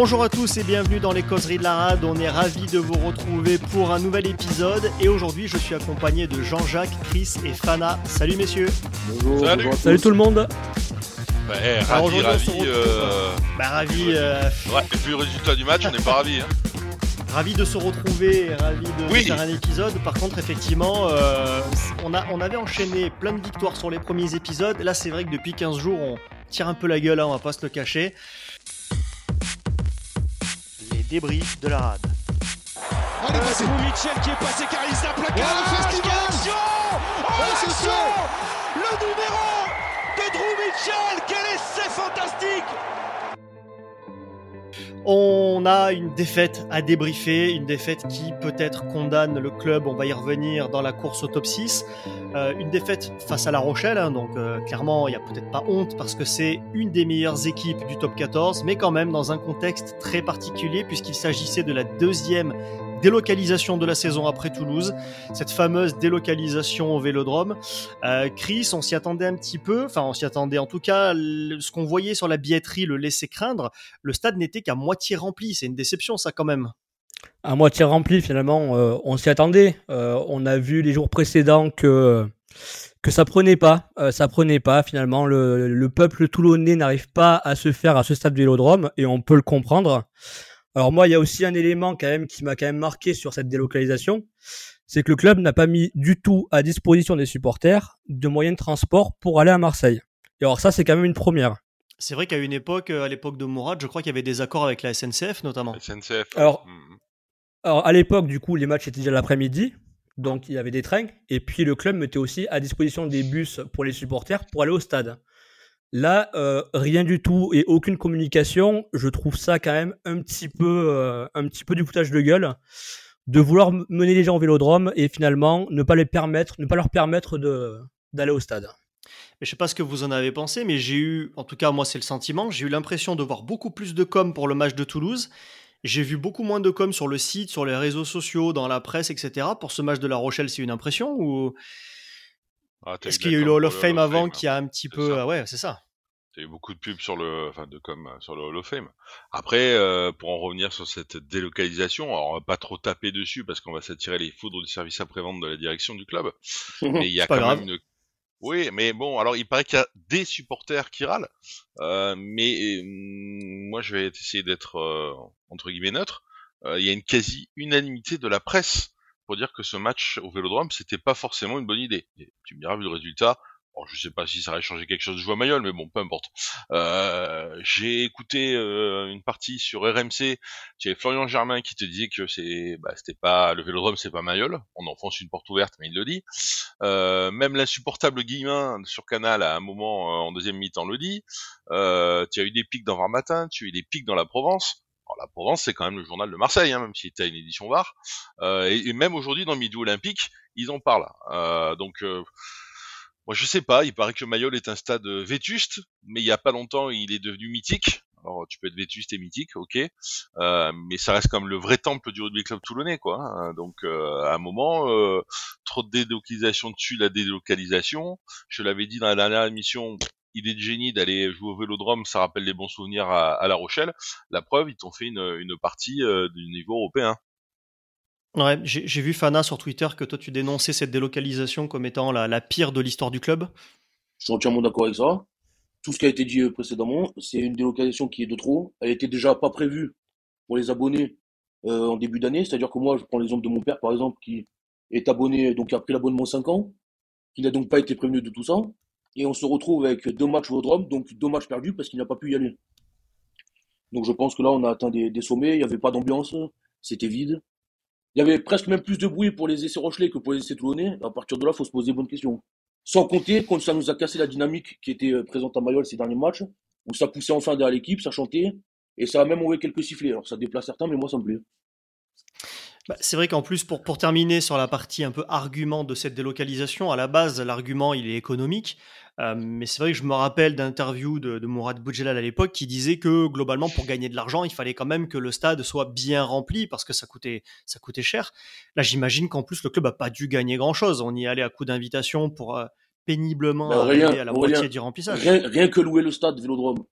Bonjour à tous et bienvenue dans les causeries de la rade. On est ravis de vous retrouver pour un nouvel épisode. Et aujourd'hui, je suis accompagné de Jean-Jacques, Chris et Fana. Salut messieurs. Bonjour. Salut. bonjour tout le monde. Bah, eh, Alors ravi, aujourd'hui, on se ravi. retrouve, euh, Bah, ravi, euh, Ouais, et puis le résultat du match, on n'est pas ravi. Hein. ravi de se retrouver et ravi de Oui. faire un épisode. Par contre, effectivement, euh, on, a, on avait enchaîné plein de victoires sur les premiers épisodes. Là, c'est vrai que depuis 15 jours, on tire un peu la gueule, hein, on va pas se le cacher. Les débriefs de la rade. Allez, vas-y. Mitchell qui est passé car il le festival. Quelle action Oh, c'est l'action Le numéro de Drew Mitchell Quel essai fantastique On a une défaite à débriefer, une défaite qui peut-être condamne le club, on va y revenir dans la course au top 6. Euh, une défaite face à La Rochelle, hein, donc euh, clairement il n'y a peut-être pas honte parce que c'est une des meilleures équipes du top 14, mais quand même dans un contexte très particulier puisqu'il s'agissait de la deuxième délocalisation de la saison après Toulouse, cette fameuse délocalisation au Vélodrome. Euh, Chris, on s'y attendait un petit peu, enfin on s'y attendait en tout cas, ce qu'on voyait sur la billetterie le laissait craindre le stade n'était qu'à moitié rempli. C'est une déception, ça, quand même. À moitié rempli finalement, euh, on s'y attendait. Euh, on a vu les jours précédents que que ça prenait pas, euh, ça prenait pas finalement. Le, le peuple toulonnais n'arrive pas à se faire à ce stade du Vélodrome et on peut le comprendre. Alors moi, il y a aussi un élément quand même qui m'a quand même marqué sur cette délocalisation, c'est que le club n'a pas mis du tout à disposition des supporters de moyens de transport pour aller à Marseille. Et alors ça, c'est quand même une première. C'est vrai qu'à une époque, euh, à l'époque de Mourad, je crois qu'il y avait des accords avec la SNCF, notamment. SNCF. Alors, hmm. Alors à l'époque, du coup, les matchs étaient déjà l'après-midi, donc il y avait des trains, et puis le club mettait aussi à disposition des bus pour les supporters pour aller au stade. Là, euh, rien du tout et aucune communication. Je trouve ça quand même un petit peu, euh, du foutage de gueule de vouloir mener les gens au vélodrome et finalement ne pas les permettre, ne pas leur permettre d'aller au stade. Mais je sais pas ce que vous en avez pensé, mais j'ai eu, en tout cas, moi, c'est le sentiment, j'ai eu l'impression de voir beaucoup plus de com pour le match de Toulouse. J'ai vu beaucoup moins de com sur le site, sur les réseaux sociaux, dans la presse, etc. Pour ce match de La Rochelle, c'est une impression ou Ah, est-ce qu'il y a eu le la Hall of Fame avant qui a un petit peu, ça. ah ouais, c'est ça. T'as eu beaucoup de pubs sur le, enfin, de com sur le Hall of Fame. Après, euh, pour en revenir sur cette délocalisation, alors on va pas trop taper dessus parce qu'on va s'attirer les foudres du service après-vente de la direction du club. Mais il y a quand grave. même une. Oui, mais bon, alors il paraît qu'il y a des supporters qui râlent, euh, mais hum, moi je vais essayer d'être euh, entre guillemets neutre. Euh, il y a une quasi unanimité de la presse pour dire que ce match au Vélodrome c'était pas forcément une bonne idée. Tu me diras vu le résultat. Bon, je sais pas si ça aurait changé quelque chose de jouer à Mayol, mais bon, peu importe. Euh, j'ai écouté euh, une partie sur RMC. Tu avais Florian Germain qui te disait que c'est, bah, c'était pas le Vélodrome, c'est pas Mayol. On enfonce une porte ouverte, mais il le dit. Euh, même l'insupportable Guillemin sur Canal à un moment en deuxième mi-temps le dit. Tu as eu des pics dans Var Matin, tu as eu des pics dans la Provence. Alors, la Provence, c'est quand même le journal de Marseille, hein, même s'il était une édition VAR. Euh, et, et même aujourd'hui, dans Midi Olympique, ils en parlent. Euh, donc, euh, moi, je sais pas. Il paraît que Mayol est un stade vétuste, mais il y a pas longtemps, il est devenu mythique. Alors, tu peux être vétuste et mythique, ok, euh, mais ça reste comme le vrai temple du rugby club toulonnais, quoi. hein. Donc, euh, à un moment, euh, trop de délocalisation dessus, la délocalisation. Je l'avais dit dans la dernière émission, idée de génie d'aller jouer au Vélodrome, ça rappelle les bons souvenirs à, à La Rochelle. La preuve, ils t'ont fait une, une partie euh, du niveau européen. Ouais, j'ai vu Fana sur Twitter que toi tu dénonçais cette délocalisation comme étant la, la pire de l'histoire du club. Je suis entièrement d'accord avec ça. Tout ce qui a été dit euh, précédemment, c'est une délocalisation qui est de trop. Elle était déjà pas prévue pour les abonnés euh, en début d'année. C'est-à-dire que moi, je prends l'exemple de mon père, par exemple, qui est abonné, donc qui a pris l'abonnement 5 ans, qui n'a donc pas été prévenu de tout ça. Et on se retrouve avec deux matchs Drôme, donc deux matchs perdus parce qu'il n'a pas pu y aller. Donc je pense que là, on a atteint des, des sommets. Il n'y avait pas d'ambiance, c'était vide. Il y avait presque même plus de bruit pour les essais Rochelais que pour les essais Toulonnais. À partir de là, il faut se poser des bonnes questions. Sans compter quand ça nous a cassé la dynamique qui était euh, présente à Mayol ces derniers matchs, où ça poussait enfin derrière l'équipe, ça chantait, et ça a même envoyé quelques sifflets. Alors ça déplace certains, mais moi ça me plaît. Bah, c'est vrai qu'en plus, pour, pour terminer sur la partie un peu argument de cette délocalisation, à la base, l'argument, il est économique. Euh, mais c'est vrai que je me rappelle d'interviews de, de Mourad Boudjelal à l'époque qui disait que globalement, pour gagner de l'argent, il fallait quand même que le stade soit bien rempli parce que ça coûtait, ça coûtait cher. Là, j'imagine qu'en plus, le club n'a pas dû gagner grand-chose. On y allait à coup d'invitation pour euh, péniblement Bah, arriver rien, à la moitié du remplissage. Rien, rien que louer le stade Vélodrome,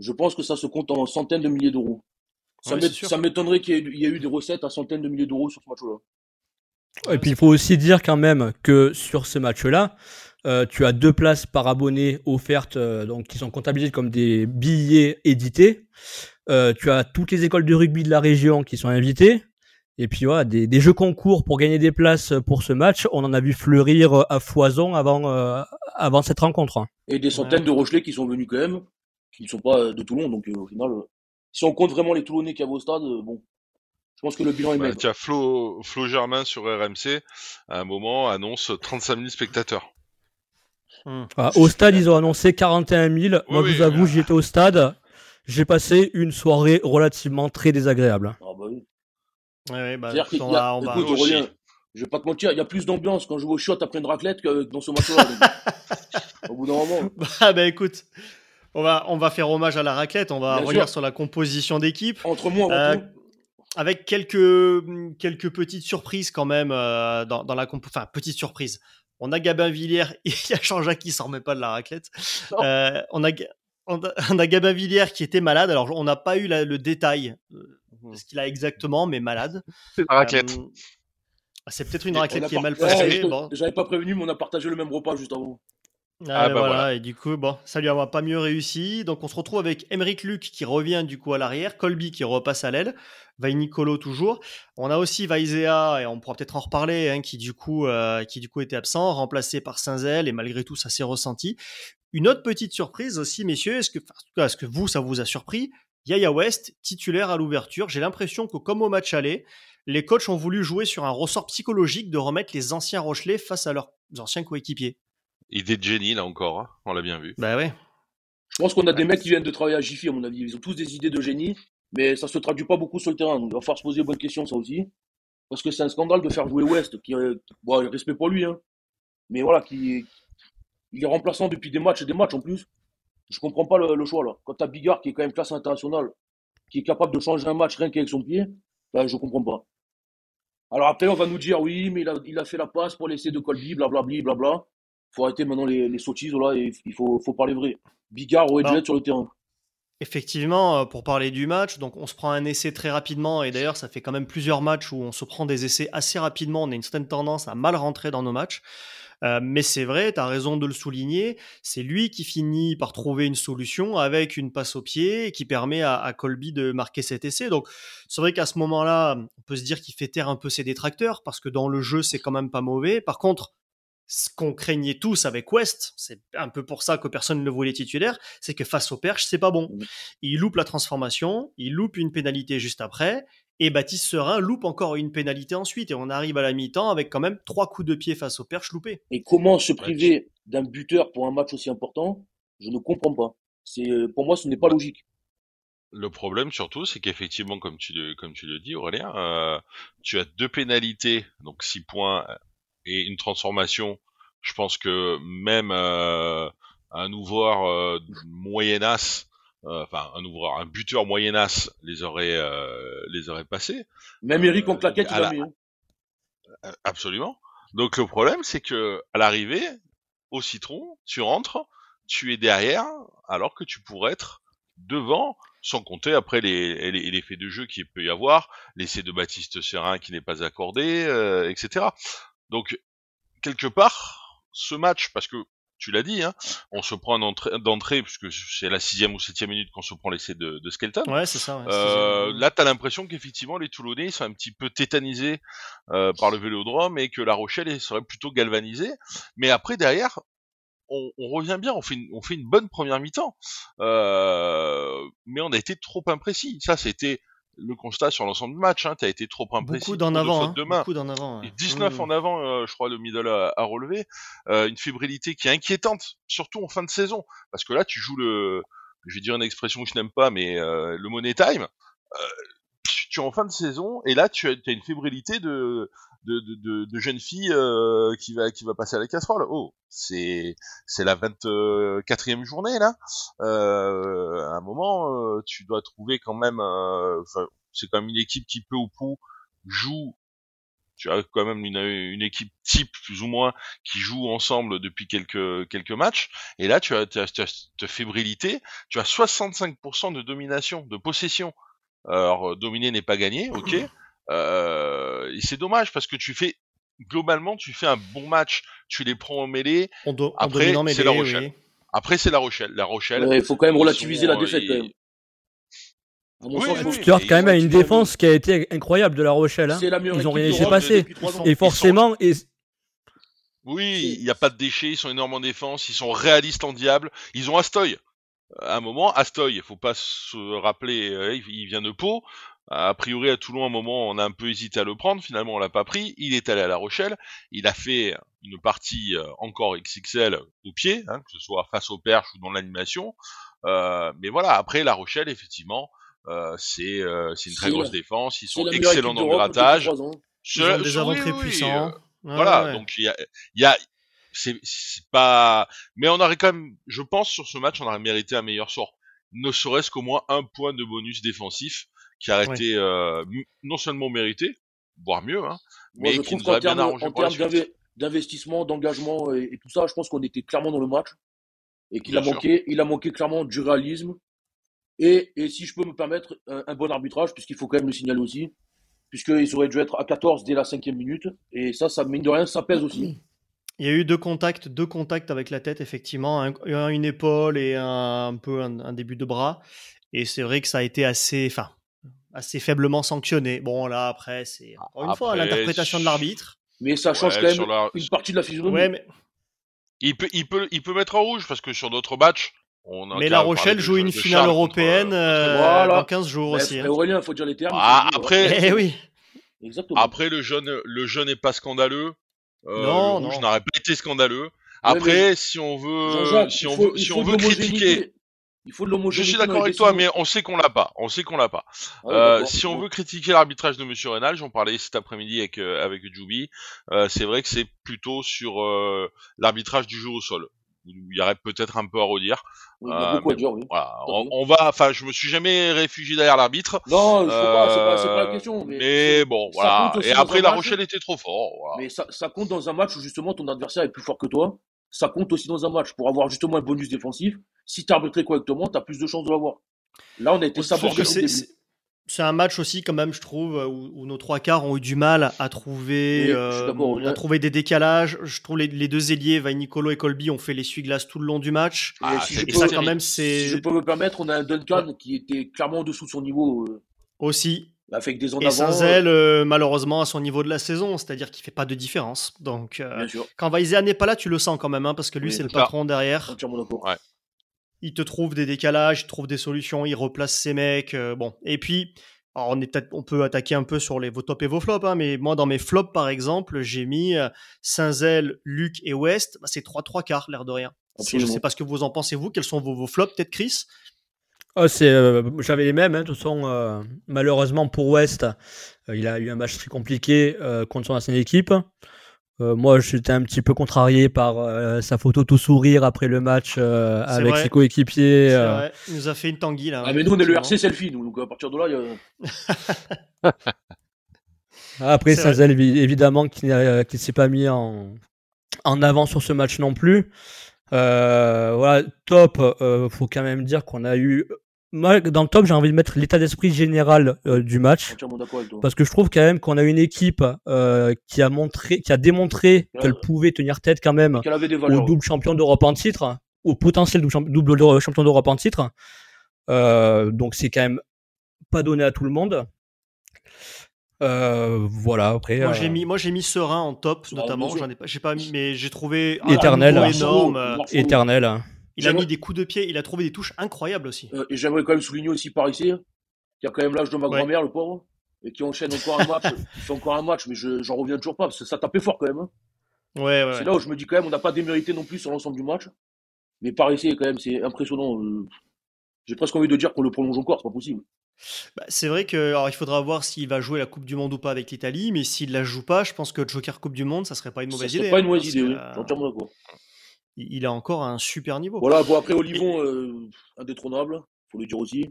je pense que ça se compte en centaines de milliers d'euros. Ça m'étonnerait qu'il y ait eu des recettes à centaines de milliers d'euros sur ce match-là. Et puis il faut aussi dire quand même que sur ce match-là, euh, tu as deux places par abonné offertes, euh, donc qui sont comptabilisées comme des billets édités. Euh, tu as toutes les écoles de rugby de la région qui sont invitées. Et puis voilà, des, des jeux concours pour gagner des places pour ce match, on en a vu fleurir euh, à foison avant, euh, avant cette rencontre. hein. Et des centaines de Rochelais qui sont venus quand même, qui ne sont pas de Toulon. Donc euh, au final, euh, si on compte vraiment les Toulonnais qu'il y avait au stade, euh, bon, je pense que le bilan est Bah, maigre. tiens, Flo, Flo Germain sur RMC, à un moment, annonce 35 000 spectateurs. Voilà, au stade, ils ont annoncé 41 000. Moi, Oui, je oui, vous avoue, mais- j'y étais au stade. J'ai passé une soirée relativement très désagréable. Ah bah oui. Ouais, ouais, bah, C'est-à-dire va- on écoute. Aurélien, je vais pas te mentir, il y a plus d'ambiance quand je vais au shot après une raclette que dans ce match-là. au bout d'un moment, Bah, bah, écoute, on va, on va faire hommage à la raclette, on va Bien revenir sûr. sur la composition d'équipe. entre moi, Euh, tout, avec quelques, quelques petites surprises quand même euh, dans, dans la compo. Enfin, petite surprise. On a Gabin Villiers, il y a Jean-Jacques qui s'en remet pas de la raclette. Euh, on, a, on, Gabin Villiers qui était malade. Alors, on n'a pas eu la- le détail euh, de ce qu'il a exactement, mais malade. C'est la raclette. Euh, c'est peut-être une raclette qui est mal Ouais, passée. je te- bon. J'avais pas prévenu, mais on a partagé le même repas juste avant. Ah, Ah, bah voilà. voilà. et du coup, bon, ça lui a pas mieux réussi. Donc on se retrouve avec Emeric Luc qui revient du coup à l'arrière, Colby qui repasse à l'aile, Nicolo toujours. On a aussi Vaizea, et on pourra peut-être en reparler, hein, qui, du coup, euh, qui du coup était absent, remplacé par Saint-Zel, et malgré tout, ça s'est ressenti. Une autre petite surprise aussi, messieurs, est-ce que, enfin, est-ce que vous, ça vous a surpris? Yaya West, titulaire à l'ouverture. J'ai l'impression que, comme au match aller, les coachs ont voulu jouer sur un ressort psychologique de remettre les anciens Rochelais face à leurs anciens coéquipiers. Idée de génie, là encore, hein, on l'a bien vu. Bah ouais. Je pense qu'on a des mecs qui viennent de travailler à Jiffy, à mon avis. Ils ont tous des idées de génie, mais ça se traduit pas beaucoup sur le terrain. Donc, il va falloir se poser de bonnes questions, ça aussi. Parce que c'est un scandale de faire jouer West, qui, euh, bon, respect pour lui, hein. Mais voilà, qui, il est remplaçant depuis des matchs et des matchs en plus. Je comprends pas le, le choix, là. Quand t'as Bigard, qui est quand même classe internationale, qui est capable de changer un match rien qu'avec son pied, ben, je comprends pas. Alors après, on va nous dire, oui, mais il a, il a fait la passe pour l'essai de Colby, blablabli, blabla. Faut arrêter maintenant les, les sottises, là, et il faut, faut parler vrai. Bigard Non. être sur le terrain. Effectivement, euh, pour parler du match, donc on se prend un essai très rapidement, et d'ailleurs ça fait quand même plusieurs matchs où on se prend des essais assez rapidement, on a une certaine tendance à mal rentrer dans nos matchs. Euh, mais c'est vrai, tu as raison de le souligner, c'est lui qui finit par trouver une solution avec une passe au pied qui permet à, à Colby de marquer cet essai. Donc c'est vrai qu'à ce moment-là, on peut se dire qu'il fait taire un peu ses détracteurs, parce que dans le jeu c'est quand même pas mauvais. Par contre, ce qu'on craignait tous avec West, c'est un peu pour ça que personne ne le voulait titulaire, c'est que face au perche, c'est pas bon. Il loupe la transformation, il loupe une pénalité juste après, et Baptiste Serin loupe encore une pénalité ensuite, et on arrive à la mi-temps avec quand même trois coups de pied face au perche loupés. Et comment se priver d'un buteur pour un match aussi important, je ne comprends pas. C'est, euh, pour moi, ce n'est pas logique. Le problème surtout, c'est qu'effectivement, comme tu le, comme tu le dis, Aurélien, euh, tu as deux pénalités, donc 6 points et une transformation. Je pense que même euh, un ouvreur euh, moyenasse, euh, enfin un ouvreur, un buteur moyenasse les aurait, euh, les aurait passés. Même Eric en Euh, claquette, il la- a mis. hein. Absolument. Donc le problème, c'est que à l'arrivée, au citron, tu rentres, tu es derrière, alors que tu pourrais être devant, sans compter après les, les, les faits de jeu qu'il peut y avoir, l'essai de Baptiste Serin qui n'est pas accordé, euh, etc. Donc quelque part, ce match, parce que tu l'as dit, hein, on se prend d'entrée, puisque c'est la sixième ou septième minute qu'on se prend l'essai de, de Skelton. Ouais, c'est ça. ouais, Euh, là, t'as l'impression qu'effectivement les Toulonnais ils sont un petit peu tétanisés euh, par le Vélodrome et que La Rochelle serait plutôt galvanisée. Mais après derrière, on, on revient bien, on fait une, on fait une bonne première mi-temps, euh, mais on a été trop imprécis. Ça, c'était le constat sur l'ensemble du match. Hein. T'as été trop imprécis. beaucoup d'en de avant. hein, main. beaucoup d'en avant. ouais. Et 19 Mm. en avant, euh, je crois, le middle à, à relever. Euh, une fébrilité qui est inquiétante, surtout en fin de saison. Parce que là, tu joues le, je vais dire une expression que je n'aime pas, mais euh, le money time. Euh, tu es en fin de saison et là, tu as, tu as une fébrilité de, de, de, de, de jeune fille euh, qui va qui va passer à la casserole. Oh, c'est c'est la 24e journée là. Euh, à un moment, euh, tu dois trouver quand même. euh, c'est quand même une équipe qui peu ou prou joue tu as quand même une, une équipe type plus ou moins qui joue ensemble depuis quelques quelques matchs et là tu as, tu as, tu cette fébrilité tu as 65% de domination de possession Alors dominer n'est pas gagné, ok. Euh, et c'est dommage parce que tu fais globalement tu fais un bon match, tu les prends en mêlée. On do- en Après, dominant c'est La mêlée, Rochelle. oui. Après c'est La Rochelle. La Rochelle. Il faut quand même relativiser sont, la défaite euh, quand même. À mon Oui, sens, oui. Stuart, et quand même, ils a ont une défense qui a été incroyable de La Rochelle. hein. c'est la meilleure Ils ont rien laissé passer. Et forcément, et, Oui, il n'y a pas de déchets, ils sont énormes en défense, ils sont réalistes en diable. Ils ont Astoy. À un moment, Astoy, il faut pas se rappeler, euh, il vient de Pau. A priori, à Toulon, à un moment, on a un peu hésité à le prendre. Finalement, on l'a pas pris. Il est allé à La Rochelle. Il a fait une partie euh, encore XXL au pied, hein, que ce soit face au perche ou dans l'animation. Euh, mais voilà, après La Rochelle, effectivement, euh, c'est euh, c'est une très grosse la- défense. Ils C'est sont excellents dans le ans. Ils ont des avants Oui, puissants. euh, voilà, ouais. donc il y a, il y a, c'est, c'est pas, mais on aurait quand même, je pense sur ce match, on aurait mérité un meilleur sort, ne serait-ce qu'au moins un point de bonus défensif qui aurait Ouais. été euh, non seulement mérité, voire mieux, hein, Moi, mais je qui trouve nous qu'en aurait bien termes, arrangé en pour la termes suite. d'inve- d'investissement, d'engagement et, et tout ça, je pense qu'on était clairement dans le match et qu'il a sûr. manqué, il a manqué clairement du réalisme et, et si je peux me permettre un, un bon arbitrage, puisqu'il faut quand même le signaler aussi, puisqu'ils auraient dû être à 14 dès la cinquième minute et ça, ça mine de rien, ça pèse aussi. Il y a eu deux contacts, deux contacts avec la tête, effectivement, un, un- une épaule et un, un peu un, un début de bras. Et c'est vrai que ça a été assez, enfin, assez faiblement sanctionné. Bon, là, après, c'est encore une fois l'interprétation de l'arbitre. Mais ça change Ouais, quand même la- une partie de la physionomie. Ouais, mais, Il peut, il peut, il peut mettre en rouge parce que sur d'autres matchs, on a mais qu'à La parler Rochelle joue une finale Charles contre, européenne euh, euh, Voilà. dans 15 jours aussi. hein. Aurélien, il faut dire les termes. Ah, après- Eh oui. Exactement. Après, le jeune, le jeune n'est pas scandaleux. Euh, Non, le rouge non. n'aurait pas été scandaleux. Après, si on veut, si on faut- veut, si on veut critiquer, Il faut de je l'homogénéité. suis dans d'accord avec toi, mais on sait qu'on l'a pas. On sait qu'on l'a pas. Ah Euh, si on veut critiquer l'arbitrage de Monsieur Rénal, j'en parlais cet après-midi avec euh, avec Joubi, euh, c'est vrai que c'est plutôt sur euh, l'arbitrage du jeu au sol où il y aurait peut-être un peu à redire. Oui, il y a beaucoup à dire, oui. Voilà, T'as on, va. Enfin, je me suis jamais réfugié derrière l'arbitre. Non, il faut pas, c'est pas, c'est pas la Euh, question. Mais, mais bon, voilà. Et après, La match. Rochelle était trop fort. Voilà. mais ça, ça compte dans un match où justement ton adversaire est plus fort que toi. Ça compte aussi dans un match pour avoir justement un bonus défensif. Si tu arbitré correctement, tu as plus de chances de l'avoir. Là, on a été sabordé c'est- c'est un match aussi, quand même, je trouve, où, où nos trois quarts ont eu du mal à trouver, Oui, euh, à trouver des décalages. Je trouve les, les deux ailiers, Vainicolo et Colby, ont fait l'essuie-glace tout le long du match. Et Ah, si je Et peux- ça, quand même, Si c'est je peux me permettre, on a un Duncan qui était clairement en dessous de son niveau, euh, aussi. Avec des en Et. Saint-Zel, euh, malheureusement, à son niveau de la saison, c'est-à-dire qu'il fait pas de différence. Donc, euh, quand Vaizea n'est pas là, tu le sens quand même, hein, parce que lui, Oui, c'est le patron derrière. Ouais. il te trouve des décalages, il trouve des solutions, il replace ses mecs. euh, bon, et puis, alors on, est peut-être- on peut attaquer un peu sur les, vos tops et vos flops, hein, mais moi, dans mes flops, par exemple, j'ai mis euh, Saint-Zel, Luc et West. Bah, c'est 3-3 quarts, l'air de rien. Je Absolument. sais pas ce que vous en pensez, vous. Quels sont vos, vos flops, peut-être, Chris? Oh, c'est, euh, j'avais les mêmes, hein, de toute façon, euh, malheureusement pour West, euh, il a eu un match très compliqué euh, contre son ancienne équipe. Euh, moi, j'étais un petit peu contrarié par euh, sa photo tout sourire après le match euh, avec vrai. ses coéquipiers. Euh, Il nous a fait une tanguy, là. Ah, mais nous, on est le. RC selfie, nous. Donc, à partir de là, il y a... Après. Sazel, évidemment, qui ne s'est pas mis en, en avant sur ce match non plus. Euh, voilà, top, euh, faut quand même dire qu'on a eu. Moi, dans le top, j'ai envie de mettre l'état d'esprit général euh, du match. Parce que je trouve quand même qu'on a une équipe euh, qui a montré, qui a démontré Ouais. qu'elle pouvait tenir tête quand même au double champion d'Europe en titre, au potentiel double, champion d'Europe en titre. Euh, donc c'est quand même pas donné à tout le monde. Euh, voilà, après. Moi euh, j'ai mis, moi j'ai mis Serein en top Ah, notamment. bien sûr. J'en ai pas, j'ai pas mis, mais j'ai trouvé un Éternel. énorme. éternel. Il a mis des coups de pied, il a trouvé des touches incroyables aussi. Euh, et j'aimerais quand même souligner aussi Parisien, qui a quand même l'âge de ma Ouais. grand-mère, le pauvre, et qui enchaîne encore un match. il fait encore un match, mais je- j'en reviens toujours pas, parce que ça tapait fort quand même. hein. Ouais, ouais. C'est là où je me dis quand même, on n'a pas démérité non plus sur l'ensemble du match. Mais Parisien, quand même, c'est impressionnant. euh, J'ai presque envie de dire qu'on le prolonge encore, c'est pas possible. Bah, c'est vrai que alors il faudra voir s'il va jouer la Coupe du Monde ou pas avec l'Italie, mais s'il la joue pas, je pense que Joker Coupe du Monde, ça serait pas une Ça mauvaise serait idée. pas hein, une mauvaise parce idée, oui. entièrement d'accord. Il a encore un super niveau. Voilà, bon, après Olivon, euh, indétronnable, faut le dire aussi.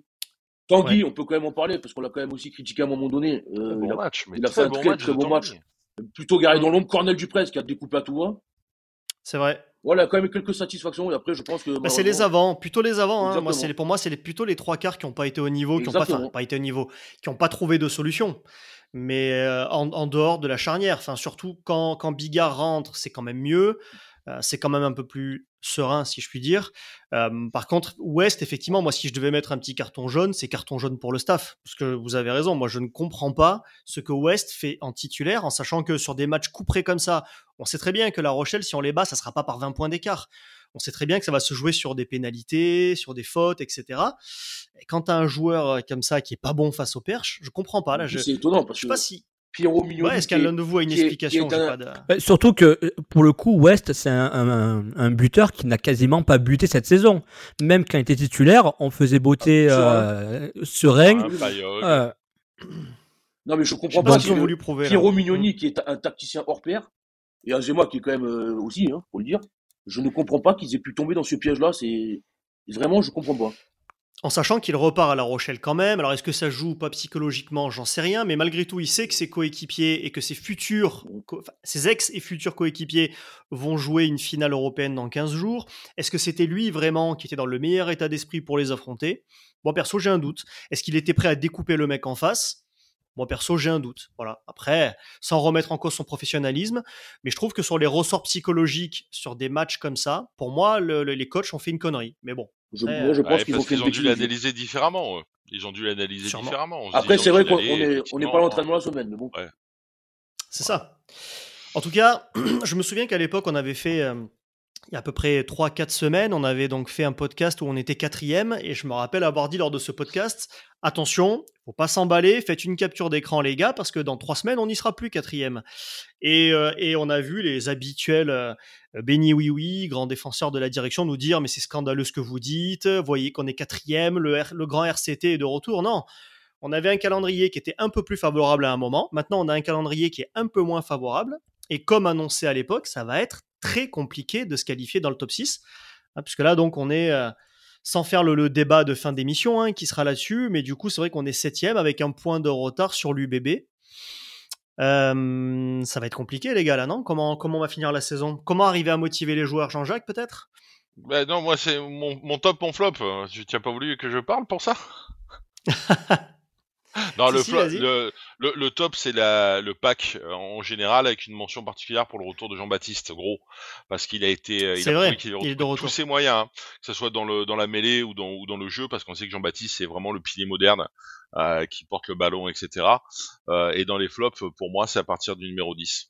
Tanguy, on peut quand même en parler, parce qu'on l'a quand même aussi critiqué à un moment donné. Euh, il a match, mais il a fait un bon très, match très bon match. plutôt garé dans l'ombre. Cornel Duprez qui a découpé à tout va. C'est vrai. Voilà, quand même quelques satisfactions. Et après, je pense que. Bah, c'est les avant, plutôt les avant. hein. Moi, pour moi, c'est plutôt les trois quarts qui n'ont pas été au niveau, qui n'ont pas, enfin, Exactement. pas été au niveau, qui n'ont pas trouvé de solution. Mais euh, en, en dehors de la charnière, enfin, surtout quand, quand Bigard rentre, c'est quand même mieux. C'est quand même un peu plus serein, si je puis dire. Euh, par contre, West, effectivement, moi, si je devais mettre un petit carton jaune, c'est carton jaune pour le staff. Parce que vous avez raison, moi, je ne comprends pas ce que West fait en titulaire, en sachant que sur des matchs couperés comme ça, on sait très bien que La Rochelle, si on les bat, ça sera pas par 20 points d'écart. On sait très bien que ça va se jouer sur des pénalités, sur des fautes, etc. Et quand tu as un joueur euh, comme ça qui est pas bon face au perche, je comprends pas. Là, je, C'est étonnant je parce sais que pas si. Pierrot Mignoni. Ouais, est-ce qu'un de vous a une explication J'ai un- pas de- Euh, Surtout que euh, pour le coup, West, c'est un, un- un buteur qui n'a quasiment pas buté cette saison. Même quand il était titulaire, on faisait beauté Ah, euh, serein. Hein, Payol. Euh, Non, mais je Je sais comprends pas pas. ce qu'ils ont que voulu prouver. là. Pierrot Mignoni, qui est un tacticien hors pair, et Azema, qui est quand même euh, aussi, hein, faut le dire. Je ne comprends pas qu'ils aient pu tomber dans ce piège-là. C'est vraiment, je comprends pas. En sachant qu'il repart à La Rochelle quand même. Alors est-ce que ça joue ou pas psychologiquement J'en sais rien. Mais malgré tout, il sait que ses coéquipiers et que ses futurs, ses ex et futurs coéquipiers vont jouer une finale européenne dans 15 jours. Est-ce que c'était lui vraiment qui était dans le meilleur état d'esprit pour les affronter? Moi perso, j'ai un doute. Est-ce qu'il était prêt à découper le mec en face? Moi perso, j'ai un doute. Voilà. Après, sans remettre en cause son professionnalisme, mais je trouve que sur les ressorts psychologiques sur des matchs comme ça, pour moi, le- le- les coachs ont fait une connerie. Mais bon, Je, Ouais, moi, je pense Ouais, qu'ils ont ont dû l'analyser différemment. eux. Ils ont dû l'analyser différemment. en se Après, c'est vrai qu'on on on n'est pas à l'entraînement la semaine, mais bon. C'est ça. En tout cas, je me souviens qu'à l'époque, on avait fait, euh, il y a à peu près 3-4 semaines, on avait donc fait un podcast où on était quatrième, et je me rappelle avoir dit lors de ce podcast, attention, faut pas s'emballer, faites une capture d'écran les gars, parce que dans trois semaines, on n'y sera plus quatrième. Et, euh, et on a vu les habituels euh, Benny Oui Oui, grand défenseur de la direction, nous dire, mais c'est scandaleux ce que vous dites, voyez qu'on est quatrième, le, le grand RCT est de retour. Non, on avait un calendrier qui était un peu plus favorable à un moment. Maintenant, on a un calendrier qui est un peu moins favorable. Et comme annoncé à l'époque, ça va être très compliqué de se qualifier dans le top 6. hein, puisque là, donc, on est, euh, sans faire le, le débat de fin d'émission hein, qui sera là-dessus, mais du coup, c'est vrai qu'on est septième avec un point de retard sur l'UBB. Euh, ça va être compliqué, les gars, là, non? Comment, comment on va finir la saison? Comment arriver à motiver les joueurs, Jean-Jacques, peut-être? Bah non, moi c'est mon, mon top, mon flop. Euh, Tu n'as pas voulu que je parle pour ça? Non, Si, le, si, le, le, le top, c'est la- le pack euh, en général, avec une mention particulière pour le retour de Jean-Baptiste, gros, parce qu'il a été, euh, il a vrai, qu'il il est de retour. tous ses moyens, hein, que ce soit dans le dans la mêlée ou dans ou dans le jeu, parce qu'on sait que Jean-Baptiste c'est vraiment le pilier moderne euh, qui porte le ballon, etc. Euh, et dans les flops, pour moi, c'est à partir du numéro 10.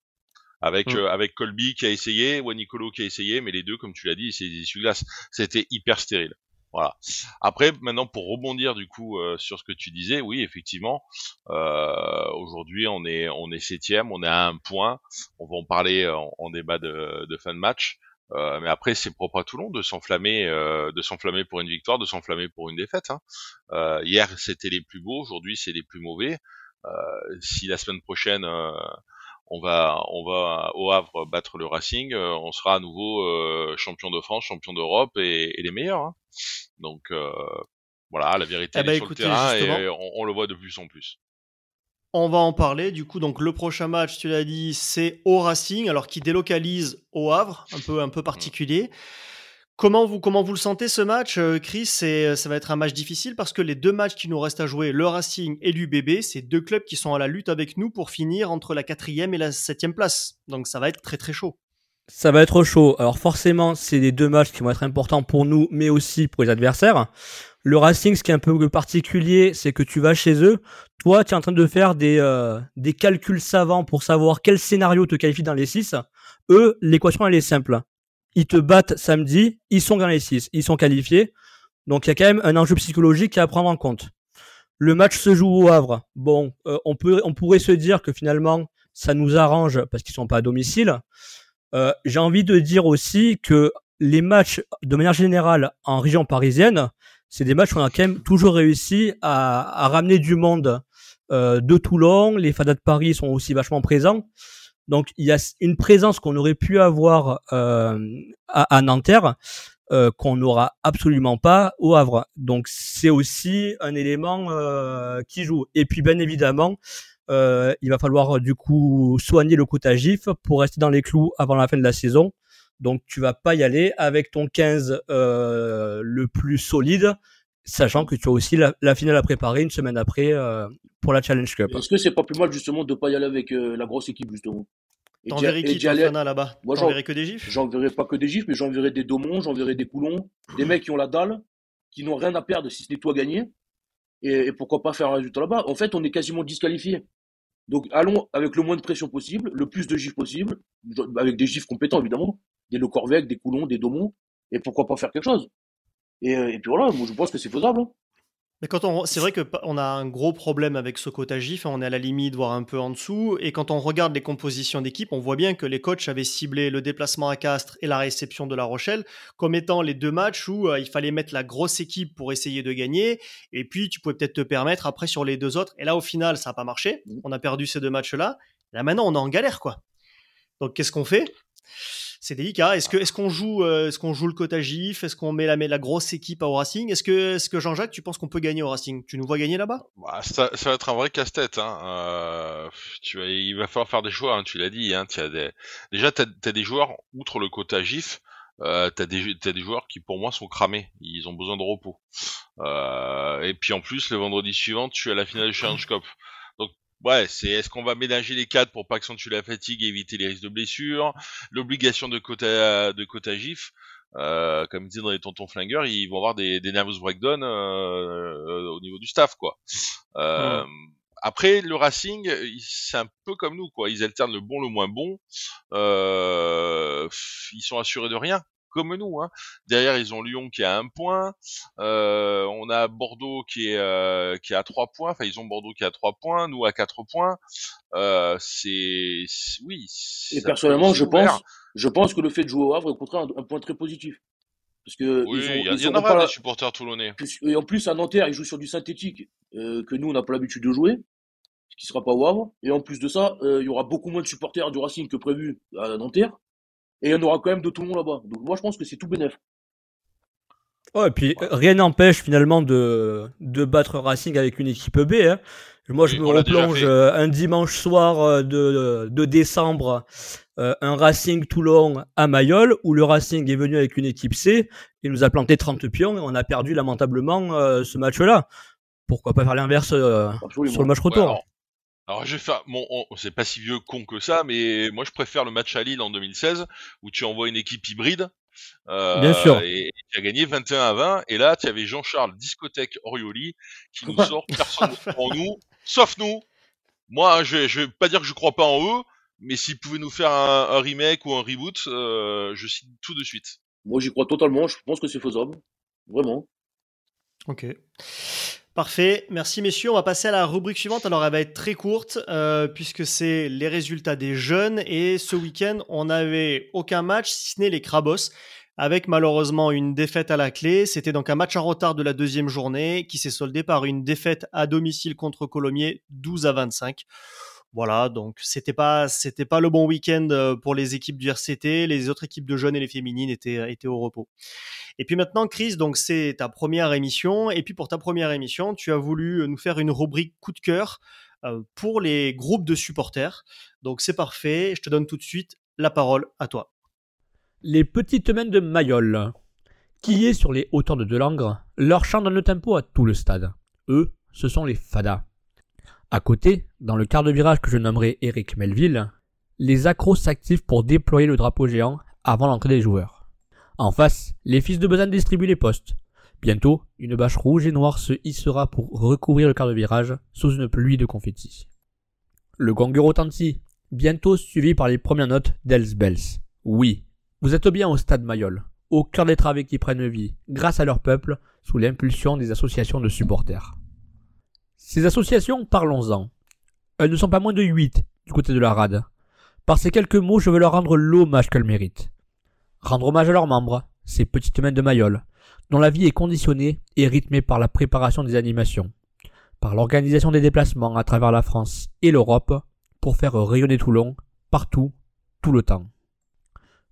Avec Mm. euh, avec Colby qui a essayé, Wanicolo qui a essayé, mais les deux, comme tu l'as dit, c'est des essuie-glaces. C'était hyper stérile. Voilà. Après, maintenant, pour rebondir du coup euh, sur ce que tu disais, oui, effectivement, euh, aujourd'hui on est on est septième, on est à un point. On va en parler en, en débat de, de fin de match. Euh, mais après, c'est propre à Toulon de s'enflammer, euh, de s'enflammer pour une victoire, de s'enflammer pour une défaite. Hein. Euh, hier, c'était les plus beaux. Aujourd'hui, c'est les plus mauvais. Euh, si la semaine prochaine euh, on va on va au Havre battre le Racing, euh, on sera à nouveau euh, champion de France, champion d'Europe et, et les meilleurs. hein. Donc euh, voilà, la vérité Eh elle ben, est sur écoutez, le terrain et on, on le voit de plus en plus. On va en parler. Du coup, donc le prochain match, tu l'as dit, c'est au Racing, alors qui délocalise au Havre, un peu, un peu particulier. Comment vous, comment vous le sentez ce match, euh, Chris? C'est- Ça va être un match difficile parce que les deux matchs qui nous restent à jouer, le Racing et l'UBB, c'est deux clubs qui sont à la lutte avec nous pour finir entre la quatrième et la septième place. Donc ça va être très très chaud. Ça va être chaud. Alors forcément, c'est les deux matchs qui vont être importants pour nous, mais aussi pour les adversaires. Le Racing, ce qui est un peu particulier, c'est que tu vas chez eux. Toi, tu es en train de faire des, euh, des calculs savants pour savoir quel scénario te qualifie dans les 6. Eux, l'équation, elle est simple. Ils te battent samedi, ils sont dans les 6, ils sont qualifiés. Donc il y a quand même un enjeu psychologique à prendre en compte. Le match se joue au Havre. Bon, euh, on, peut, on pourrait se dire que finalement, ça nous arrange parce qu'ils sont pas à domicile. Euh, j'ai envie de dire aussi que les matchs, de manière générale, en région parisienne, c'est des matchs où on a quand même toujours réussi à, à ramener du monde euh, de Toulon. Les Fadas de Paris sont aussi vachement présents. Donc il y a une présence qu'on aurait pu avoir euh, à, à Nanterre euh, qu'on n'aura absolument pas au Havre. Donc c'est aussi un élément euh, qui joue. Et puis bien évidemment, il va falloir du coup soigner le à gif pour rester dans les clous avant la fin de la saison. Donc tu vas pas y aller avec ton 15 euh, le plus solide, sachant que tu as aussi la, la finale à préparer une semaine après euh, pour la Challenge Cup. Est-ce que c'est pas plus mal justement de pas y aller avec euh, la grosse équipe justement? T'enverrais et qui aller- là-bas? Moi, j'en- T'enverrais que des gifs? J'enverrai pas que des gifs, mais j'enverrai des Daumont, j'enverrai des Coulons, des mecs qui ont la dalle, qui n'ont rien à perdre si ce n'est toi gagner. Et, et pourquoi pas faire un résultat là-bas En fait, on est quasiment disqualifié. Donc allons avec le moins de pression possible, le plus de gifs possible, avec des gifs compétents évidemment, des Le Corvec, des Coulons, des Daumont, et pourquoi pas faire quelque chose et, euh, et puis voilà, moi je pense que c'est faisable. hein. Mais quand on, c'est vrai que pa- on a un gros problème avec ce quota GIF, on est à la limite, voire un peu en dessous. Et quand on regarde les compositions d'équipe, on voit bien que les coachs avaient ciblé le déplacement à Castres et la réception de La Rochelle comme étant les deux matchs où euh, il fallait mettre la grosse équipe pour essayer de gagner. Et puis tu pouvais peut-être te permettre après sur les deux autres. Et là, au final, ça n'a pas marché. Mhm. On a perdu ces deux matchs-là. Là maintenant, on est en galère, quoi. Donc qu'est-ce qu'on fait? C'est délicat. Est-ce qu'on joue euh, est-ce qu'on joue le quota GIF Est-ce qu'on met la, grosse équipe au Racing? Est-ce que Jean-Jacques, tu penses qu'on peut gagner au Racing? Tu nous vois gagner là-bas? Bah, ça, va être un vrai casse-tête. Hein. Euh, tu vas, il va falloir faire des choix. Hein, tu l'as dit. Hein, as. Déjà, t'as as des joueurs outre le quota GIF. Euh, t'as des t'as des joueurs qui pour moi sont cramés. Ils ont besoin de repos. Et puis en plus, le vendredi suivant, tu as la finale du Challenge Cup. Ouais, c'est est-ce qu'on va mélanger les quatre pour pas accentuer la fatigue et éviter les risques de blessures, l'obligation de quota de quota GIF. Euh, comme disent dans les tontons flingueurs, ils vont avoir des, des nervous breakdowns euh, au niveau du staff, quoi. Euh, Après, le Racing, c'est un peu comme nous, quoi. Ils alternent le bon, le moins bon. Euh, ils sont assurés de rien, comme nous. Hein. Derrière, ils ont Lyon qui a un point. Euh, on a Bordeaux qui est euh, qui a trois points. Enfin, ils ont Bordeaux qui a trois points, nous à quatre points. Euh, c'est oui. Et personnellement, je pense, je pense que le fait de jouer au Havre est au contraire un, un point très positif. Parce que Oui, ils ont, il y, a- y en pas des supporters toulonnais. et en plus à Nanterre, ils jouent sur du synthétique que nous on n'a pas l'habitude de jouer, ce qui sera pas au Havre. Et en plus de ça, euh, il y aura beaucoup moins de supporters du Racing que prévu à Nanterre. Et il y en aura quand même de tout le monde là-bas. Donc moi je pense que c'est tout bénef. Ouais, et puis rien n'empêche finalement de, de battre Racing avec une équipe B. Hein. Moi, je Oui, me replonge euh, un dimanche soir euh, de, de décembre, euh, un Racing Toulon à Mayol, où le Racing est venu avec une équipe C, il nous a planté 30 pions et on a perdu lamentablement euh, ce match-là. Pourquoi pas faire l'inverse euh, sur le match Ouais, retour alors, alors, je vais faire, bon, on- c'est pas si vieux con que ça, mais moi je préfère le match à Lille en 2016 où tu envoies une équipe hybride. euh, Bien sûr. Et et tu as gagné 21 à 20. Et là, tu avais Jean-Charles Discothèque Orioli qui nous sort personne en nous, sauf nous. Moi, hein, je vais, je vais pas dire que je crois pas en eux, mais s'ils pouvaient nous faire un, un remake ou un reboot, euh, je signe tout de suite. Moi j'y crois totalement. Je pense que c'est faisable. Vraiment. Ok. Parfait, merci messieurs. On va passer à la rubrique suivante. Alors elle va être très courte euh, puisque c'est les résultats des jeunes. Et ce week-end, on n'avait aucun match si ce n'est les Crabos, avec malheureusement une défaite à la clé. C'était donc un match en retard de la deuxième journée qui s'est soldé par une défaite à domicile contre Colomiers, 12 à 25. Voilà, donc c'était pas c'était pas le bon week-end euh, pour les équipes du RCT. Les autres équipes de jeunes et les féminines étaient étaient au repos. Et puis maintenant, Chris, donc c'est ta première émission. Et puis pour ta première émission, tu as voulu nous faire une rubrique coup de cœur euh, pour les groupes de supporters. Donc c'est parfait. Je te donne tout de suite la parole à toi. Les petites mains de Mayol. Qui est sur les hauteurs de Delangre, leur chant donne le tempo à tout le stade. Eux, ce sont les Fadas. À côté, dans le quart de virage que je nommerai Eric Melville, les accros s'activent pour déployer le drapeau géant avant l'entrée des joueurs. En face, les fils de Besançon distribuent les postes. Bientôt, une bâche rouge et noire se hissera pour recouvrir le quart de virage sous une pluie de confettis. Le gong retentit, bientôt suivi par les premières notes d'Els Bells. Oui, vous êtes bien au stade Mayol, au cœur des travées qui prennent vie, grâce à leur peuple, sous l'impulsion des associations de supporters. Ces associations, parlons-en. Elles ne sont pas moins de huit du côté de la rade. Par ces quelques mots, je veux leur rendre l'hommage qu'elles méritent. Rendre hommage à leurs membres, ces petites mains de Mayol, dont la vie est conditionnée et rythmée par la préparation des animations, par l'organisation des déplacements à travers la France et l'Europe, pour faire rayonner Toulon, partout, tout le temps.